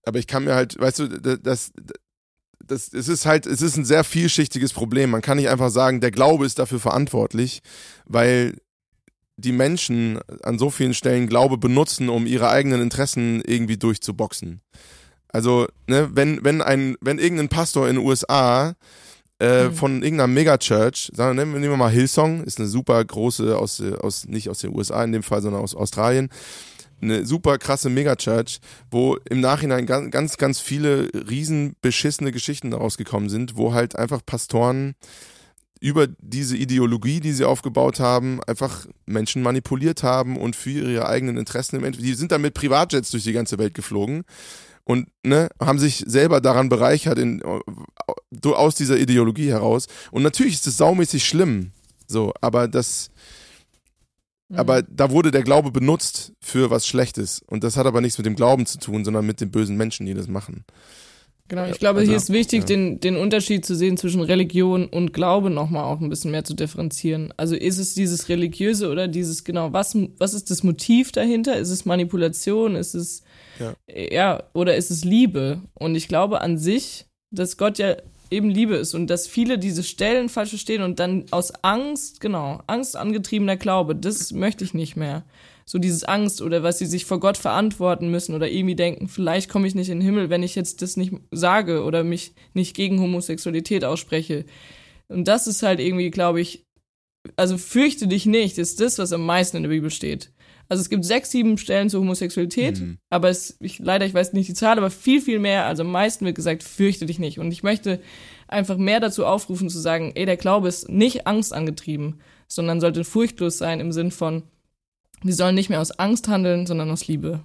aber ich kann mir halt, weißt du, das, das, es ist halt, es ist ein sehr vielschichtiges Problem. Man kann nicht einfach sagen, der Glaube ist dafür verantwortlich, weil die Menschen an so vielen Stellen Glaube benutzen, um ihre eigenen Interessen irgendwie durchzuboxen. Also, ne, wenn, wenn ein, wenn irgendein Pastor in den USA äh, Mhm. von irgendeiner Megachurch, sagen wir, nehmen wir mal Hillsong, ist eine super große aus, aus, nicht aus den USA in dem Fall, sondern aus Australien, eine super krasse Megachurch, wo im Nachhinein ganz, ganz, ganz viele riesen beschissene Geschichten daraus gekommen sind, wo halt einfach Pastoren über diese Ideologie, die sie aufgebaut haben, einfach Menschen manipuliert haben und für ihre eigenen Interessen im Endeffekt, die sind dann mit Privatjets durch die ganze Welt geflogen und ne, haben sich selber daran bereichert in, so aus dieser Ideologie heraus. Und natürlich ist es saumäßig schlimm, so, aber das, Mhm. aber da wurde der Glaube benutzt für was Schlechtes. Und das hat aber nichts mit dem Glauben zu tun, sondern mit den bösen Menschen, die das machen. Genau, ich glaube, Also, hier ist wichtig, ja. den, den Unterschied zu sehen zwischen Religion und Glaube nochmal auch ein bisschen mehr zu differenzieren. Also ist es dieses Religiöse oder dieses, genau, was, was ist das Motiv dahinter? Ist es Manipulation? Ist es, Ja. ja, oder ist es Liebe? Und ich glaube an sich, dass Gott ja eben Liebe ist und dass viele diese Stellen falsch verstehen und dann aus Angst, genau, Angst angetriebener Glaube, das möchte ich nicht mehr. So dieses Angst oder was sie sich vor Gott verantworten müssen oder irgendwie denken, vielleicht komme ich nicht in den Himmel, wenn ich jetzt das nicht sage oder mich nicht gegen Homosexualität ausspreche. Und das ist halt irgendwie, glaube ich, also fürchte dich nicht, ist das, was am meisten in der Bibel steht. Also es gibt sechs, sieben Stellen zur Homosexualität, Mhm. aber es, ich, leider, ich weiß nicht die Zahl, aber viel, viel mehr, also am meisten wird gesagt, fürchte dich nicht. Und ich möchte einfach mehr dazu aufrufen, zu sagen, ey, der Glaube ist nicht angstangetrieben, sondern sollte furchtlos sein im Sinn von, wir sollen nicht mehr aus Angst handeln, sondern aus Liebe.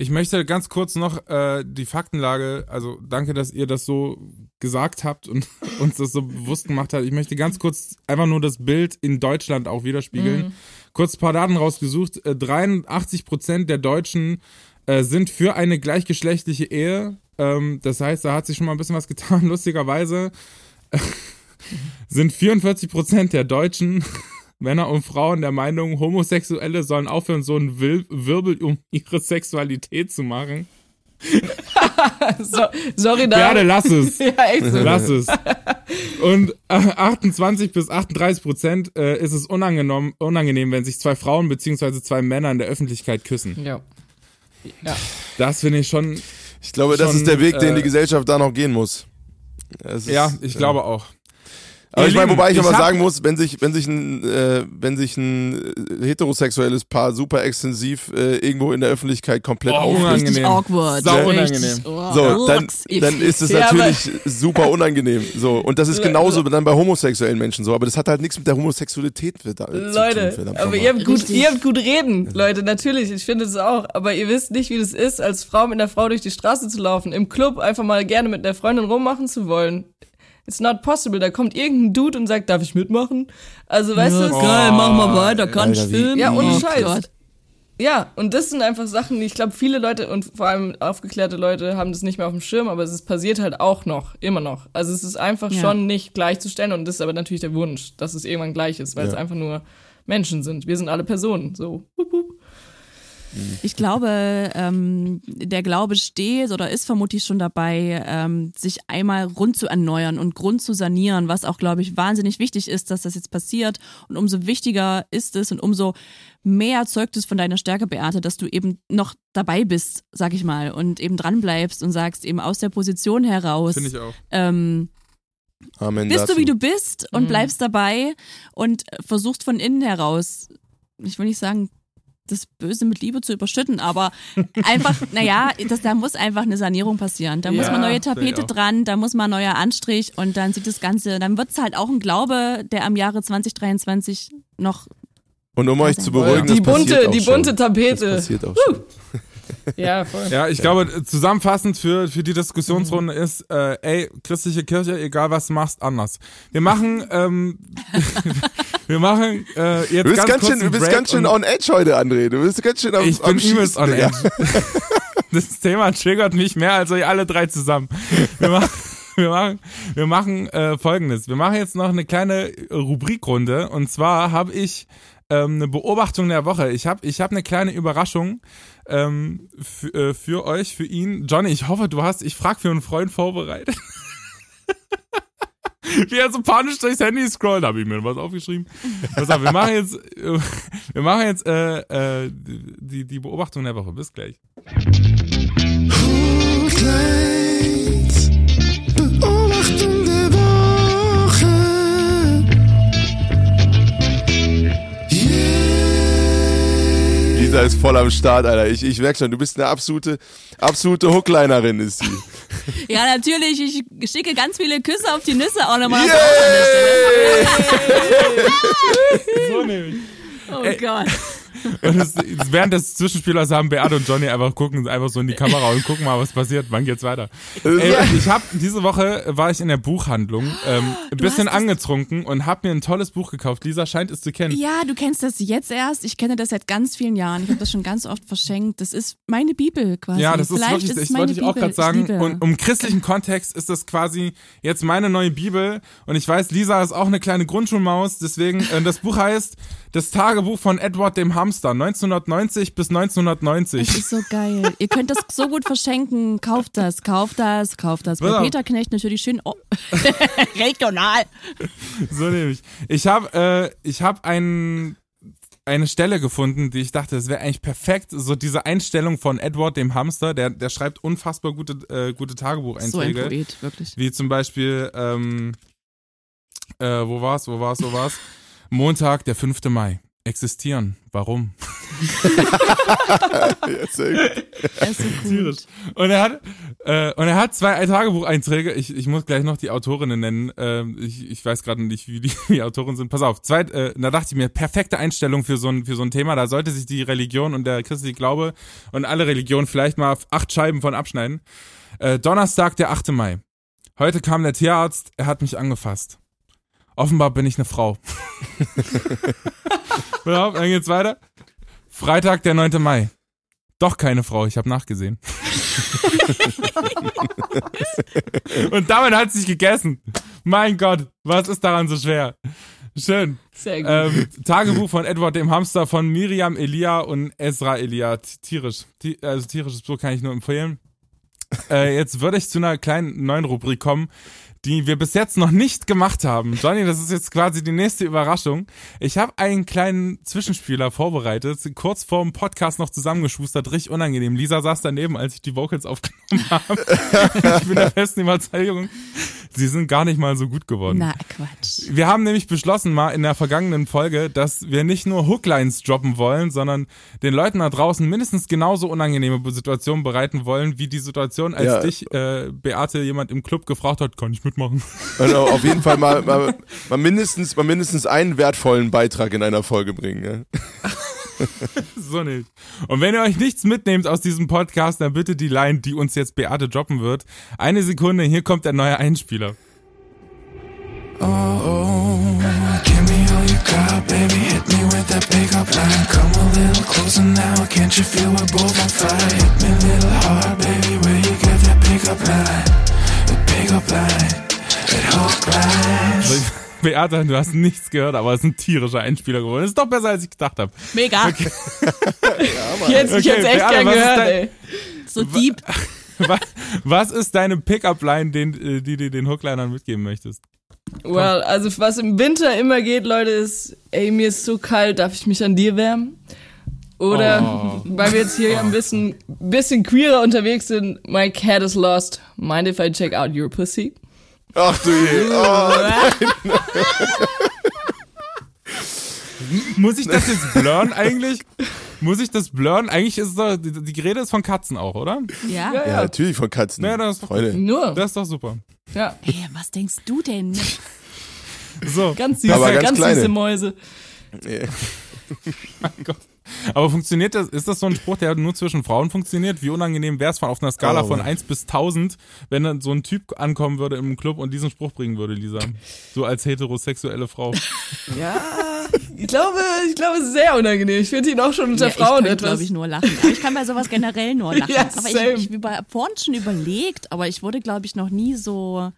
Ich möchte ganz kurz noch äh, die Faktenlage, also danke, dass ihr das so gesagt habt und uns das so bewusst gemacht habt. Ich möchte ganz kurz einfach nur das Bild in Deutschland auch widerspiegeln. Mhm. Kurz ein paar Daten rausgesucht. Äh, 83 Prozent der Deutschen äh, sind für eine gleichgeschlechtliche Ehe. Ähm, das heißt, da hat sich schon mal ein bisschen was getan, lustigerweise. sind 44 Prozent der Deutschen Männer und Frauen der Meinung, Homosexuelle sollen aufhören, so einen Wil Wirbel um ihre Sexualität zu machen. so, sorry, da. Werde, lass es. ja, echt so. Lass es. Und äh, 28 bis 38 Prozent äh, ist es unangenehm, unangenehm, wenn sich zwei Frauen beziehungsweise zwei Männer in der Öffentlichkeit küssen. Ja. Ja. Das finde ich schon. Ich glaube, das Schon, ist der Weg, den äh, die Gesellschaft da noch gehen muss. Ist, Ja, ich glaube auch. Aber ich meine, wobei ich, ich aber sagen muss, wenn sich, wenn sich ein, äh, wenn sich ein äh, heterosexuelles Paar super extensiv äh, irgendwo in der Öffentlichkeit komplett Oh, aufregt, Richtig Unangenehm. awkward. Sau unangenehm. Oh, so, dann, dann ist es Ja, natürlich super unangenehm. So, und das ist genauso dann bei homosexuellen Menschen so, aber das hat halt nichts mit der Homosexualität zu tun, Leute, aber ihr habt, gut, ihr habt gut reden, Leute, natürlich, ich finde es auch. Aber ihr wisst nicht, wie das ist, als Frau mit einer Frau durch die Straße zu laufen, im Club einfach mal gerne mit einer Freundin rummachen zu wollen. It's not possible. Da kommt irgendein Dude und sagt, darf ich mitmachen? Also, weißt ja, du, es- geil, mach mal weiter, kann ich filmen. Ja, ohne Oh Scheiß. Gott. Ja, und das sind einfach Sachen, die ich glaube, viele Leute und vor allem aufgeklärte Leute haben das nicht mehr auf dem Schirm, aber es ist passiert halt auch noch, immer noch. Also es ist einfach Ja. schon nicht gleichzustellen und das ist aber natürlich der Wunsch, dass es irgendwann gleich ist, weil Ja. es einfach nur Menschen sind. Wir sind alle Personen, so. Wup, wup. Ich glaube, ähm, der Glaube steht oder ist vermutlich schon dabei, ähm, sich einmal rund zu erneuern und Grund zu sanieren, was auch, glaube ich, wahnsinnig wichtig ist, dass das jetzt passiert. Und umso wichtiger ist es und umso mehr zeugt es von deiner Stärke, Beate, dass du eben noch dabei bist, sag ich mal, und eben dran bleibst und sagst eben aus der Position heraus. Finde ich auch. Ähm, Amen bist dazu. du, wie du bist und Mhm. bleibst dabei und versuchst von innen heraus, ich will nicht sagen, das Böse mit Liebe zu überschütten, aber einfach, naja, das, da muss einfach eine Sanierung passieren. Da muss Ja, mal neue sehe ich Tapete dran, da muss mal ein neuer Anstrich und dann sieht das Ganze, dann wird es halt auch ein Glaube, der am Jahre 2023 noch Und um euch zu Die beruhigen, Die das passiert bunte, auch die schon. bunte Das Tapete. passiert auch schon. Ja, voll. Ja, ich glaube, zusammenfassend für, für die Diskussionsrunde ist, äh, ey, christliche Kirche, egal was du machst, anders. Wir machen, ähm, wir machen äh, jetzt Du bist ganz, ganz kurz schön, du bist Break ganz schön on edge heute, André. Du bist ganz schön am, Ich am bin übelst on edge. Das Thema triggert mich mehr als euch alle drei zusammen. Wir machen, wir machen, wir machen äh, folgendes. Wir machen jetzt noch eine kleine Rubrikrunde. Und zwar habe ich ähm, eine Beobachtung der Woche. Ich habe ich hab eine kleine Überraschung ähm, für, äh, für euch, für ihn. Johnny, ich hoffe, du hast, ich frage für einen Freund vorbereitet. Wie er so panisch durchs Handy scrollt, habe ich mir was aufgeschrieben. Pass auf, wir machen jetzt, äh, wir machen jetzt äh, äh, die, die Beobachtung der Woche. Bis gleich. Yeah. Lisa ist voll am Start, Alter. Ich, ich merk schon, du bist eine absolute, absolute Hooklinerin, ist sie. Ja, natürlich. Ich schicke ganz viele Küsse auf die Nüsse auch nochmal. So nämlich. Oh. Gott. Und es, während des Zwischenspielers haben Beate und Johnny einfach gucken einfach so in die Kamera und gucken mal, was passiert. Wann geht's weiter? Ey, ich habe diese Woche war ich in der Buchhandlung, ähm, ein bisschen angetrunken und habe mir ein tolles Buch gekauft. Lisa scheint es zu kennen. Ja, du kennst das jetzt erst. Ich kenne das seit ganz vielen Jahren. Ich habe das schon ganz oft verschenkt. Das ist meine Bibel quasi. Ja, das ist Vielleicht wirklich, ist ich wollte ich auch gerade sagen. liebe- Und um christlichen Kontext ist das quasi jetzt meine neue Bibel. Und ich weiß, Lisa ist auch eine kleine Grundschulmaus. Deswegen, äh, das Buch heißt Das Tagebuch von Edward dem Hamster, 1990 bis 1990. Das ist so geil. Ihr könnt das so gut verschenken. Kauft das, kauft das, kauft das. Bei. Peter Knecht natürlich schön oh. regional. So nämlich. Ich habe äh, ich habe ein, eine Stelle gefunden, die ich dachte, das wäre eigentlich perfekt. So diese Einstellung von Edward dem Hamster, der, der schreibt unfassbar gute, äh, gute So ein Tagebucheinträge. Poet, wirklich. wie zum Beispiel, ähm, äh, wo war's, wo war's, wo war's? Montag, der 5. Mai. Existieren. Warum? Er ist so gut. Und er hat, äh, und er hat zwei Tagebucheinträge. Ich, ich muss gleich noch die Autorinnen nennen. Ähm, ich, ich weiß gerade nicht, wie die, die Autoren sind. Pass auf. Zwei, äh, da dachte ich mir, perfekte Einstellung für so ein, für so ein Thema. Da sollte sich die Religion und der christliche Glaube und alle Religionen vielleicht mal auf acht Scheiben von abschneiden. Äh, Donnerstag, der 8. Mai. Heute kam der Tierarzt. Er hat mich angefasst. Offenbar bin ich eine Frau. Auf, dann geht's weiter. Freitag, der 9. Mai. Doch keine Frau, ich habe nachgesehen. Und damit hat sich gegessen. Mein Gott, was ist daran so schwer? Schön. Sehr gut. Ähm, Tagebuch von Edward dem Hamster von Miriam Elia und Ezra Elia. T- Tierisch. Ti- Also tierisches Buch kann ich nur empfehlen. Äh, jetzt würde ich zu einer kleinen neuen Rubrik kommen, die wir bis jetzt noch nicht gemacht haben. Johnny, das ist jetzt quasi die nächste Überraschung. Ich habe einen kleinen Zwischenspieler vorbereitet, kurz vor dem Podcast noch zusammengeschustert, richtig unangenehm. Lisa saß daneben, als ich die Vocals aufgenommen habe. ich bin der festen Überzeugung, sie sind gar nicht mal so gut geworden. Na, Quatsch. Wir haben nämlich beschlossen mal in der vergangenen Folge, dass wir nicht nur Hooklines droppen wollen, sondern den Leuten da draußen mindestens genauso unangenehme Situationen bereiten wollen, wie die Situation, als Ja. dich, äh, Beate, jemand im Club gefragt hat, kann ich mitmachen? Au- auf jeden Fall mal, mal, mal, mindestens, mal mindestens einen wertvollen Beitrag in einer Folge bringen. Ja? so nicht. Und wenn ihr euch nichts mitnehmt aus diesem Podcast, dann bitte die Line, die uns jetzt Beate droppen wird. Eine Sekunde, hier kommt der neue Einspieler. Give me all you got, baby. Hit me with that big up line. Come a little closer now. Can't you feel we're both on fire? Hit me a little hard, baby. Where you get that big up line? The big up line. That hook line. So, Beate, du hast nichts gehört, aber es ist ein tierischer Einspieler geworden. Das ist doch besser, als ich gedacht habe. Mega. ich hätte okay, ich hätt's echt Beate, gern gehört, dein- ey. So deep. Was, was ist deine Pickup-Line, den, äh, die du den Hooklinern mitgeben möchtest? Well, also was im Winter immer geht, Leute, ist, ey, mir ist so kalt, darf ich mich an dir wärmen? Oder, Oh. weil wir jetzt hier ein bisschen, bisschen queerer unterwegs sind, my cat is lost. Mind if I check out your pussy? Ach du je. Oh, Muss ich das jetzt blurren eigentlich? Muss ich das blurren? Eigentlich ist es doch, die, die Rede ist von Katzen auch, oder? Ja? Ja, ja, ja. natürlich von Katzen. Ja, das ist doch- Freunde. Nur. Das ist doch super. ja. Hey, was denkst du denn? So, Ganz süße, Aber ganz ganz, kleine. süße Mäuse. mein Gott. Aber funktioniert das, ist das so ein Spruch, der nur zwischen Frauen funktioniert? Wie unangenehm wäre es auf einer Skala Oh. von 1 bis 1000, wenn dann so ein Typ ankommen würde im Club und diesen Spruch bringen würde, Lisa? So als heterosexuelle Frau. Ja, ich glaube, ich glaube, es ist sehr unangenehm. Ich finde ihn auch schon unter Ja, ich Frauen kann, etwas. glaube ich, nur lachen. Aber ich kann bei sowas generell nur lachen. Ja, aber same. ich, ich habe vorhin schon überlegt, aber ich wurde, glaube ich, noch nie so,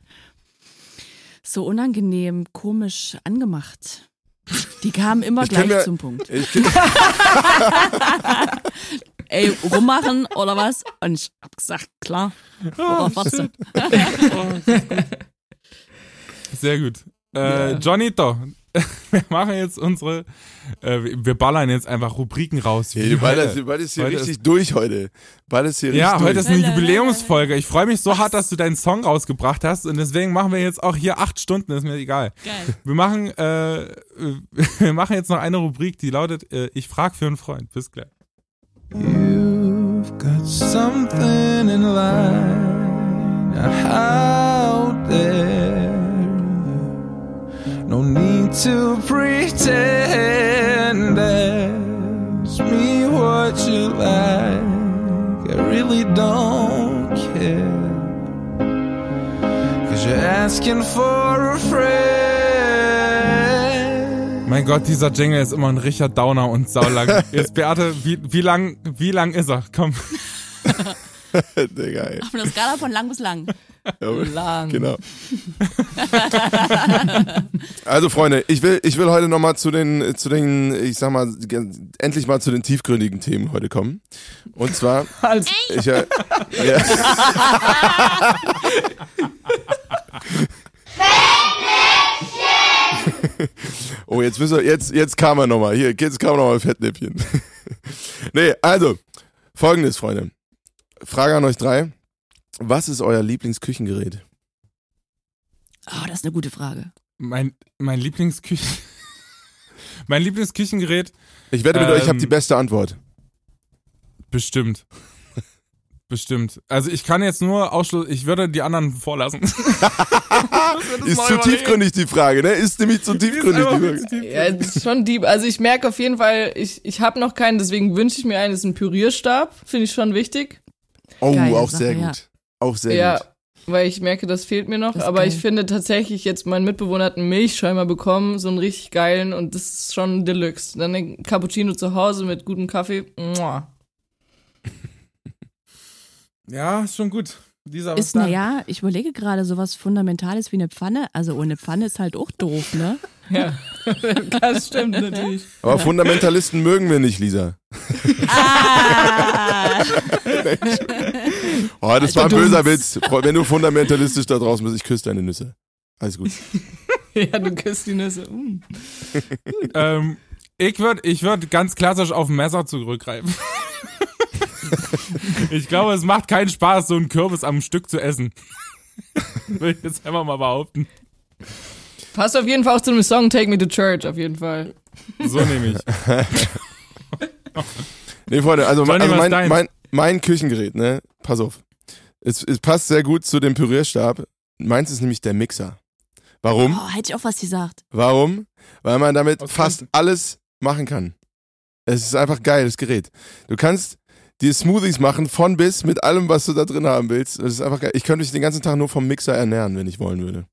so unangenehm, komisch angemacht. Die kamen immer Ich gleich mir- zum Punkt. Ich, Ey, rummachen oder was? Und ich hab gesagt, klar. Worauf wartest du? Sehr gut. Äh, Johnito, wir machen jetzt unsere, äh, wir ballern jetzt einfach Rubriken raus. hey, bald, ist, bald ist hier Heute richtig durch heute. Bald ist hier Ja, richtig heute durch. ist eine Jubiläumsfolge. Ich freue mich so hart, dass du deinen Song rausgebracht hast und deswegen machen wir jetzt auch hier acht Stunden, ist mir egal. Geil. Wir machen, äh, wir machen jetzt noch eine Rubrik, die lautet, äh, ich frag für einen Freund. Bis gleich. You've got something in line to pretend. Ask me what you like. I really don't care. Cause you're asking for a friend. Mein Gott, dieser Jingle ist immer ein Richard Downer und saulang. Jetzt, Beate, wie, wie lang, wie lang ist er? Komm. Digga, ey. Auf einer Skala von lang bis lang. Lang. Genau. also Freunde, ich will, ich will heute nochmal zu den, zu den, ich sag mal, endlich mal zu den tiefgründigen Themen heute kommen. Und zwar, Als, ich, äh, ja, oh, jetzt müssen wir, jetzt, jetzt kam er nochmal, hier, jetzt kam nochmal Fettnäpfchen. nee, also, folgendes, Freunde. Frage an euch drei. Was ist euer Lieblingsküchengerät? Oh, das ist eine gute Frage. Mein, mein Lieblingsküchen, mein Lieblingsküchengerät, Ich wette mit euch, ich habe Ähm, die beste Antwort. bestimmt. Bestimmt. Also ich kann jetzt nur Ausschluss, ich würde die anderen vorlassen. Ist zu tiefgründig die Frage, ne? Ist nämlich zu tiefgründig die Frage. ja, es ist schon deep. Also ich merke auf jeden Fall, ich, ich habe noch keinen, deswegen wünsche ich mir einen, das ist ein Pürierstab. Finde ich schon wichtig. Oh, Geile auch Sache, sehr ja. gut. Auch sehr ja, gut. weil ich merke, das fehlt mir noch. Aber geil. ich finde tatsächlich jetzt, mein Mitbewohner hat einen Milchschäumer bekommen, so einen richtig geilen und das ist schon Deluxe. Dann ein Cappuccino zu Hause mit gutem Kaffee. Mua. Ja, ist schon gut. Dieser, was Ist, naja, ich überlege gerade, sowas Fundamentales wie eine Pfanne. Also ohne Pfanne ist halt auch doof, ne? Ja, das stimmt natürlich. Aber Fundamentalisten mögen wir nicht, Lisa. Ah! Oh, das war ein böser Witz. Wenn du fundamentalistisch da draußen bist, ich küsse deine Nüsse. Alles gut. Ja, du küsst die Nüsse. Mm. Ähm, ich würde ich würd ganz klassisch auf ein Messer zurückgreifen. ich glaube, es macht keinen Spaß, so einen Kürbis am Stück zu essen. Will ich jetzt einfach mal behaupten. Passt auf jeden Fall auch zu dem Song Take Me to Church, auf jeden Fall. So nehme ich. Nee, Freunde, also, Johnny, also mein, mein, mein Küchengerät, ne? Pass auf. Es, es passt sehr gut zu dem Pürierstab. Meins ist nämlich der Mixer. Warum? Oh, hätte ich auch was gesagt. Warum? Weil man damit Aus fast Gründen. alles machen kann. Es ist einfach geil, das Gerät. Du kannst dir Smoothies machen von bis mit allem, was du da drin haben willst. Das ist einfach geil. Ich könnte mich den ganzen Tag nur vom Mixer ernähren, wenn ich wollen würde.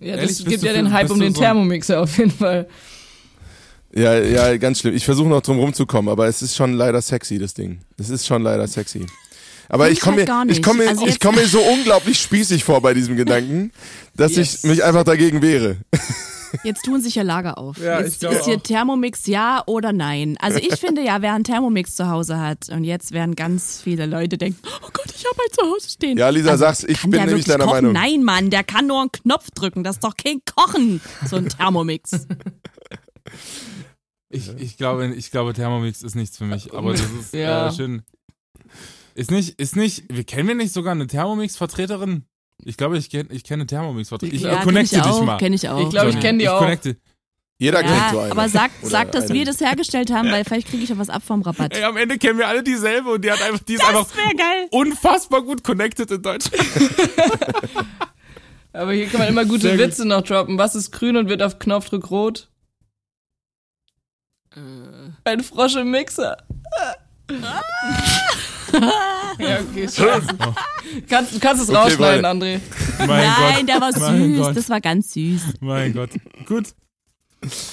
Ja, Ehrlich, das bist gibt ja den Hype um den so Thermomixer auf jeden Fall. Ja, ja, ganz schlimm. Ich versuche noch drum rumzukommen, aber es ist schon leider sexy, das Ding. Es ist schon leider sexy. Aber ich ich komme halt mir, ich komme mir, Also ich komme mir so unglaublich spießig vor bei diesem Gedanken, dass Yes. ich mich einfach dagegen wehre. Jetzt tun sich ja Lager auf. Ja, jetzt ist hier auch. Thermomix ja oder nein. Also ich finde ja, wer einen Thermomix zu Hause hat und jetzt werden ganz viele Leute denken, oh Gott, ich habe einen zu Hause stehen. Ja, Lisa, also, sag's, ich bin nämlich deiner kochen? Meinung. Nein, Mann, der kann nur einen Knopf drücken. Das ist doch kein Kochen, so ein Thermomix. Ich, ich, glaube, ich glaube, Thermomix ist nichts für mich. Aber das ist Ja. äh, schön. Ist nicht, ist nicht, wir kennen wir nicht sogar eine Thermomix-Vertreterin? Ich glaube, ich, kenn, ich kenne eine Thermomix-Vertreterin. Ich Ja, äh, kenn connecte ich dich auch, mal. Kenn ich auch. Ich glaube, ich kenne die ich auch. Connecte. Jeder kennt so ja, einen. aber sag, sag, dass eine. wir das hergestellt haben, weil vielleicht kriege ich ja was ab vom Rabatt. Ey, am Ende kennen wir alle dieselbe und die hat einfach, die ist einfach Das wäre geil. unfassbar gut connected in Deutschland. Aber hier kann man immer gute Sehr gut. Witze noch droppen. Was ist grün und wird auf Knopfdruck rot? Äh. Ein Frosch im Mixer. ja, okay, scheiße. Kannst, du kannst es Okay, rausschneiden. André. Mein Nein, Gott. der war Mein süß. Gott. Das war ganz süß. Mein Gott. Gut.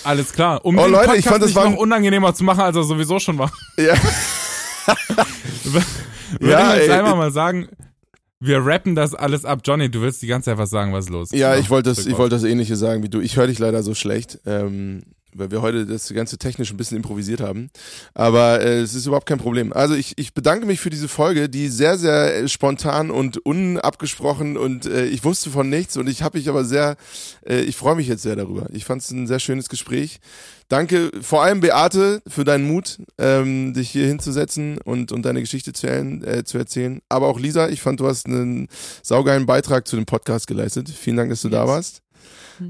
Alles klar. Um Oh, den Leute, ich Podcast fand, das nicht war noch unangenehmer zu machen, als er sowieso schon war. Ja. Würde Ja, ich jetzt ey, einfach mal sagen, wir rappen das alles ab. Johnny, du willst die ganze Zeit was sagen, was ist los? Ja, ich wollte das, ich wollte das Ähnliche sagen wie du. Ich höre dich leider so schlecht, ähm, weil wir heute das ganze technisch ein bisschen improvisiert haben. Aber äh, es ist überhaupt kein Problem. Also ich, ich bedanke mich für diese Folge, die sehr, sehr äh, spontan und unabgesprochen und äh, ich wusste von nichts und ich habe mich aber sehr, äh, ich freue mich jetzt sehr darüber. Ich fand es ein sehr schönes Gespräch. Danke vor allem Beate für deinen Mut, ähm, dich hier hinzusetzen und, und deine Geschichte zu, erzählen- äh, zu erzählen. Aber auch Lisa, ich fand, du hast einen saugeilen Beitrag zu dem Podcast geleistet. Vielen Dank, dass du da Yes. warst.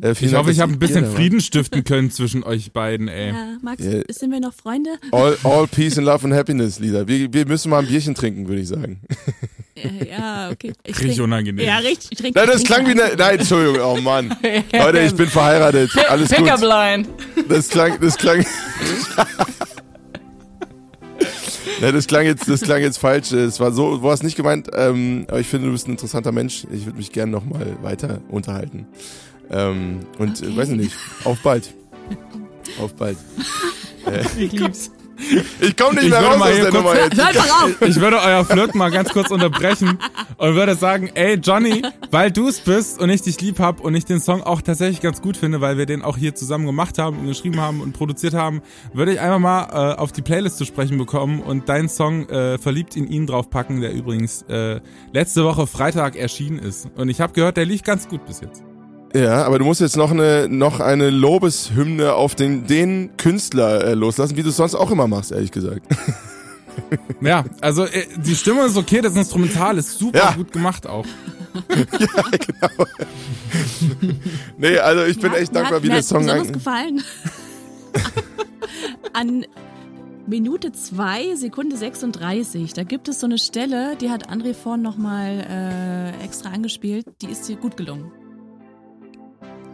Äh, Ich hoffe, ich habe ein bisschen. Frieden stiften können zwischen euch beiden, ey. Ja, Max, Ja. sind wir noch Freunde? All, all peace and love and happiness, Lisa. Wir, wir müssen mal ein Bierchen trinken, würde ich sagen. Ja, okay. Ich Richtig unangenehm. Ja, richtig. Ich trinke Nein, das klang wie eine. Nein, Entschuldigung, oh Mann. Leute, ich bin verheiratet. Alles gut. Pickup Line. Das klang, das klang. Ne, das klang jetzt, das klang jetzt falsch. Es war so, du hast nicht gemeint, ähm, aber ich finde, du bist ein interessanter Mensch. Ich würde mich gerne nochmal weiter unterhalten. Ähm, und Okay. äh, weiß ich nicht, auf bald. Auf bald. Ich lieb's. Ich komme nicht Ich mehr raus mal aus der kurz- Nummer jetzt. Hör einfach auf! Ich würde euer Flirt mal ganz kurz unterbrechen und würde sagen, ey Johnny, weil du es bist und ich dich lieb hab und ich den Song auch tatsächlich ganz gut finde, weil wir den auch hier zusammen gemacht haben und geschrieben haben und produziert haben, würde ich einfach mal äh, auf die Playlist zu sprechen bekommen und deinen Song äh, Verliebt in ihn draufpacken, der übrigens äh, letzte Woche Freitag erschienen ist. Und ich habe gehört, der lief ganz gut bis jetzt. Ja, aber du musst jetzt noch eine, noch eine Lobeshymne auf den, den Künstler äh, loslassen, wie du es sonst auch immer machst, ehrlich gesagt. Ja, also äh, die Stimme ist okay, das Instrumental ist super Ja. gut gemacht auch. Nee, also ich bin Mir echt hat- dankbar, wie mir der hat Song besonders eigentlich. gefallen. An Minute 2, Sekunde 36, da gibt es so eine Stelle, die hat André vorhin nochmal äh, extra angespielt, die ist dir gut gelungen.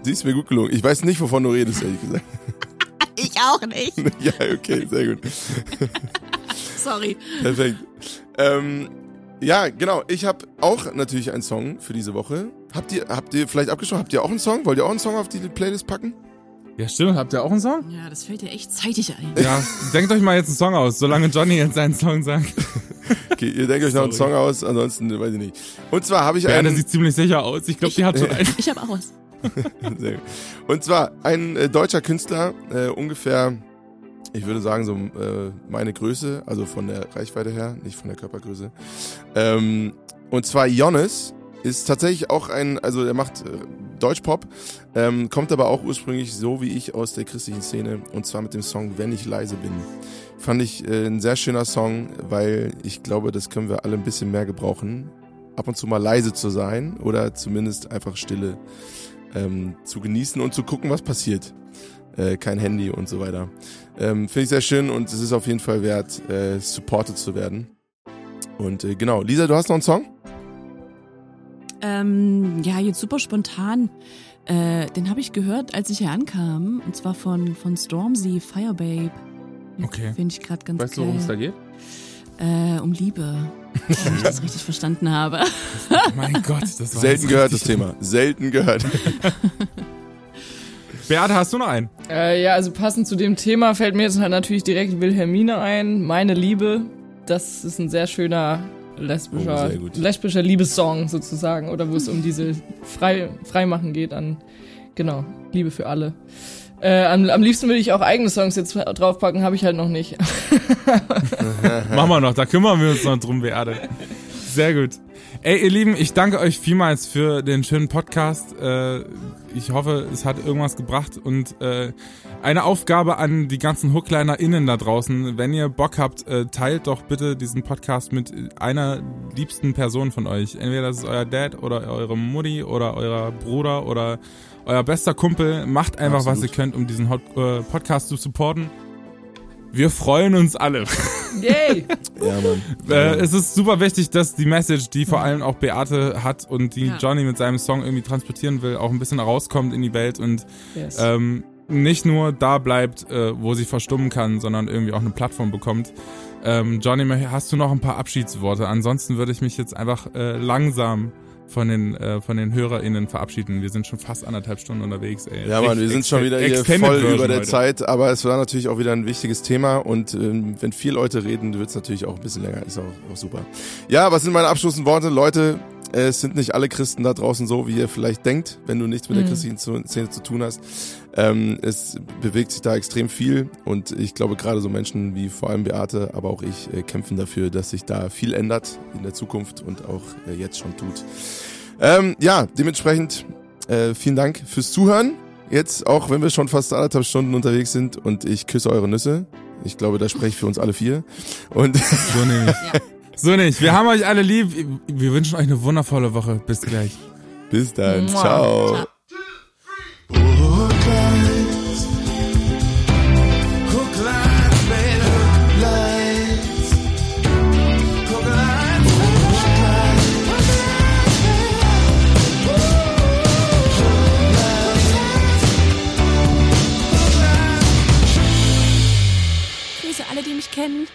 Sie ist mir gut gelungen. Ich weiß nicht, wovon du redest, ehrlich gesagt. Ich auch nicht. ja, okay, sehr gut. Sorry. Perfekt. Ähm, ja, genau. Ich habe auch natürlich einen Song für diese Woche. Habt ihr, habt ihr vielleicht abgeschaut? Habt ihr auch einen Song? Wollt ihr auch einen Song auf die Playlist packen? Ja, stimmt. Habt ihr auch einen Song? Ja, das fällt dir echt zeitig ein. Ja, denkt euch mal jetzt einen Song aus, solange Johnny jetzt seinen Song sagt. Okay, ihr denkt euch noch einen. Song aus, ansonsten weiß ich nicht. Und zwar habe ich Beate einen. sieht ziemlich sicher aus. Ich glaube, die hat schon einen. Ich habe auch was. Und zwar ein äh, deutscher Künstler, äh, ungefähr, ich würde sagen, so äh, meine Größe, also von der Reichweite her, nicht von der Körpergröße. Ähm, und zwar Jonas ist tatsächlich auch ein, also er macht äh, Deutschpop, ähm, kommt aber auch ursprünglich so wie ich aus der christlichen Szene und zwar mit dem Song Wenn ich leise bin. Fand ich äh, ein sehr schöner Song, weil ich glaube, das können wir alle ein bisschen mehr gebrauchen. Ab und zu mal leise zu sein oder zumindest einfach Stille ähm, zu genießen und zu gucken, was passiert. Äh, kein Handy und so weiter. Ähm, Finde ich sehr schön und es ist auf jeden Fall wert, äh, supported zu werden. Und äh, genau, Lisa, du hast noch einen Song? Ähm, ja, jetzt super spontan. Äh, den habe ich gehört, als ich hier ankam. Und zwar von, von Stormzy, Firebabe. Okay. Finde ich gerade ganz Weißt du, geil. worum es da geht? Äh, um Liebe. Wenn ich das richtig verstanden habe. Mein Gott, das war Selten gehört das Thema. Selten gehört. Beate, hast du noch einen? Äh, ja, also passend zu dem Thema fällt mir jetzt halt natürlich direkt Wilhelmine ein. Meine Liebe. Das ist ein sehr schöner lesbischer, Oh, lesbischer Liebessong sozusagen. Oder wo es um diese Frei, Freimachen geht an, genau, Liebe für alle. Äh, am, am liebsten würde ich auch eigene Songs jetzt draufpacken, habe ich halt noch nicht. Machen wir noch, da kümmern wir uns noch drum, Beate. Sehr gut. Ey, ihr Lieben, ich danke euch vielmals für den schönen Podcast. Äh, ich hoffe, es hat irgendwas gebracht und äh, eine Aufgabe an die ganzen HooklinerInnen da draußen. Wenn ihr Bock habt, äh, teilt doch bitte diesen Podcast mit einer liebsten Person von euch. Entweder das ist euer Dad oder eure Mutti oder euer Bruder oder euer bester Kumpel. Macht einfach, was Absolut. ihr könnt, um diesen Hot äh, Podcast zu supporten. Wir freuen uns alle. Yay! Ja, Mann. Äh, es ist super wichtig, dass die Message, die vor allem auch Beate hat und die Ja. Johnny mit seinem Song irgendwie transportieren will, auch ein bisschen rauskommt in die Welt und Yes. ähm, nicht nur da bleibt, äh, wo sie verstummen kann, sondern irgendwie auch eine Plattform bekommt. Ähm, Johnny, hast du noch ein paar Abschiedsworte? Ansonsten würde ich mich jetzt einfach äh, langsam von den, äh, von den HörerInnen verabschieden. Wir sind schon fast anderthalb Stunden unterwegs, ey. Ja, Mann, wir sind schon wieder hier Extended voll Version über der heute. Zeit, aber es war natürlich auch wieder ein wichtiges Thema und ähm, wenn vier Leute reden, wird es natürlich auch ein bisschen länger, ist auch, auch super. Ja, was sind meine abschließenden Worte? Leute, es sind nicht alle Christen da draußen so, wie ihr vielleicht denkt, wenn du nichts mit der Mhm. christlichen Zu- Szene zu tun hast. Ähm, es bewegt sich da extrem viel und ich glaube gerade so Menschen wie vor allem Beate, aber auch ich äh, kämpfen dafür, dass sich da viel ändert in der Zukunft und auch äh, jetzt schon tut. Ähm, ja, dementsprechend äh, vielen Dank fürs Zuhören. Jetzt, auch wenn wir schon fast anderthalb Stunden unterwegs sind und ich küsse eure Nüsse. Ich glaube, da spreche ich für uns alle vier. Und So nicht. Ja. So nicht. Wir haben euch alle lieb. Wir wünschen euch eine wundervolle Woche. Bis gleich. bis dann. Ciao. Ciao. weekend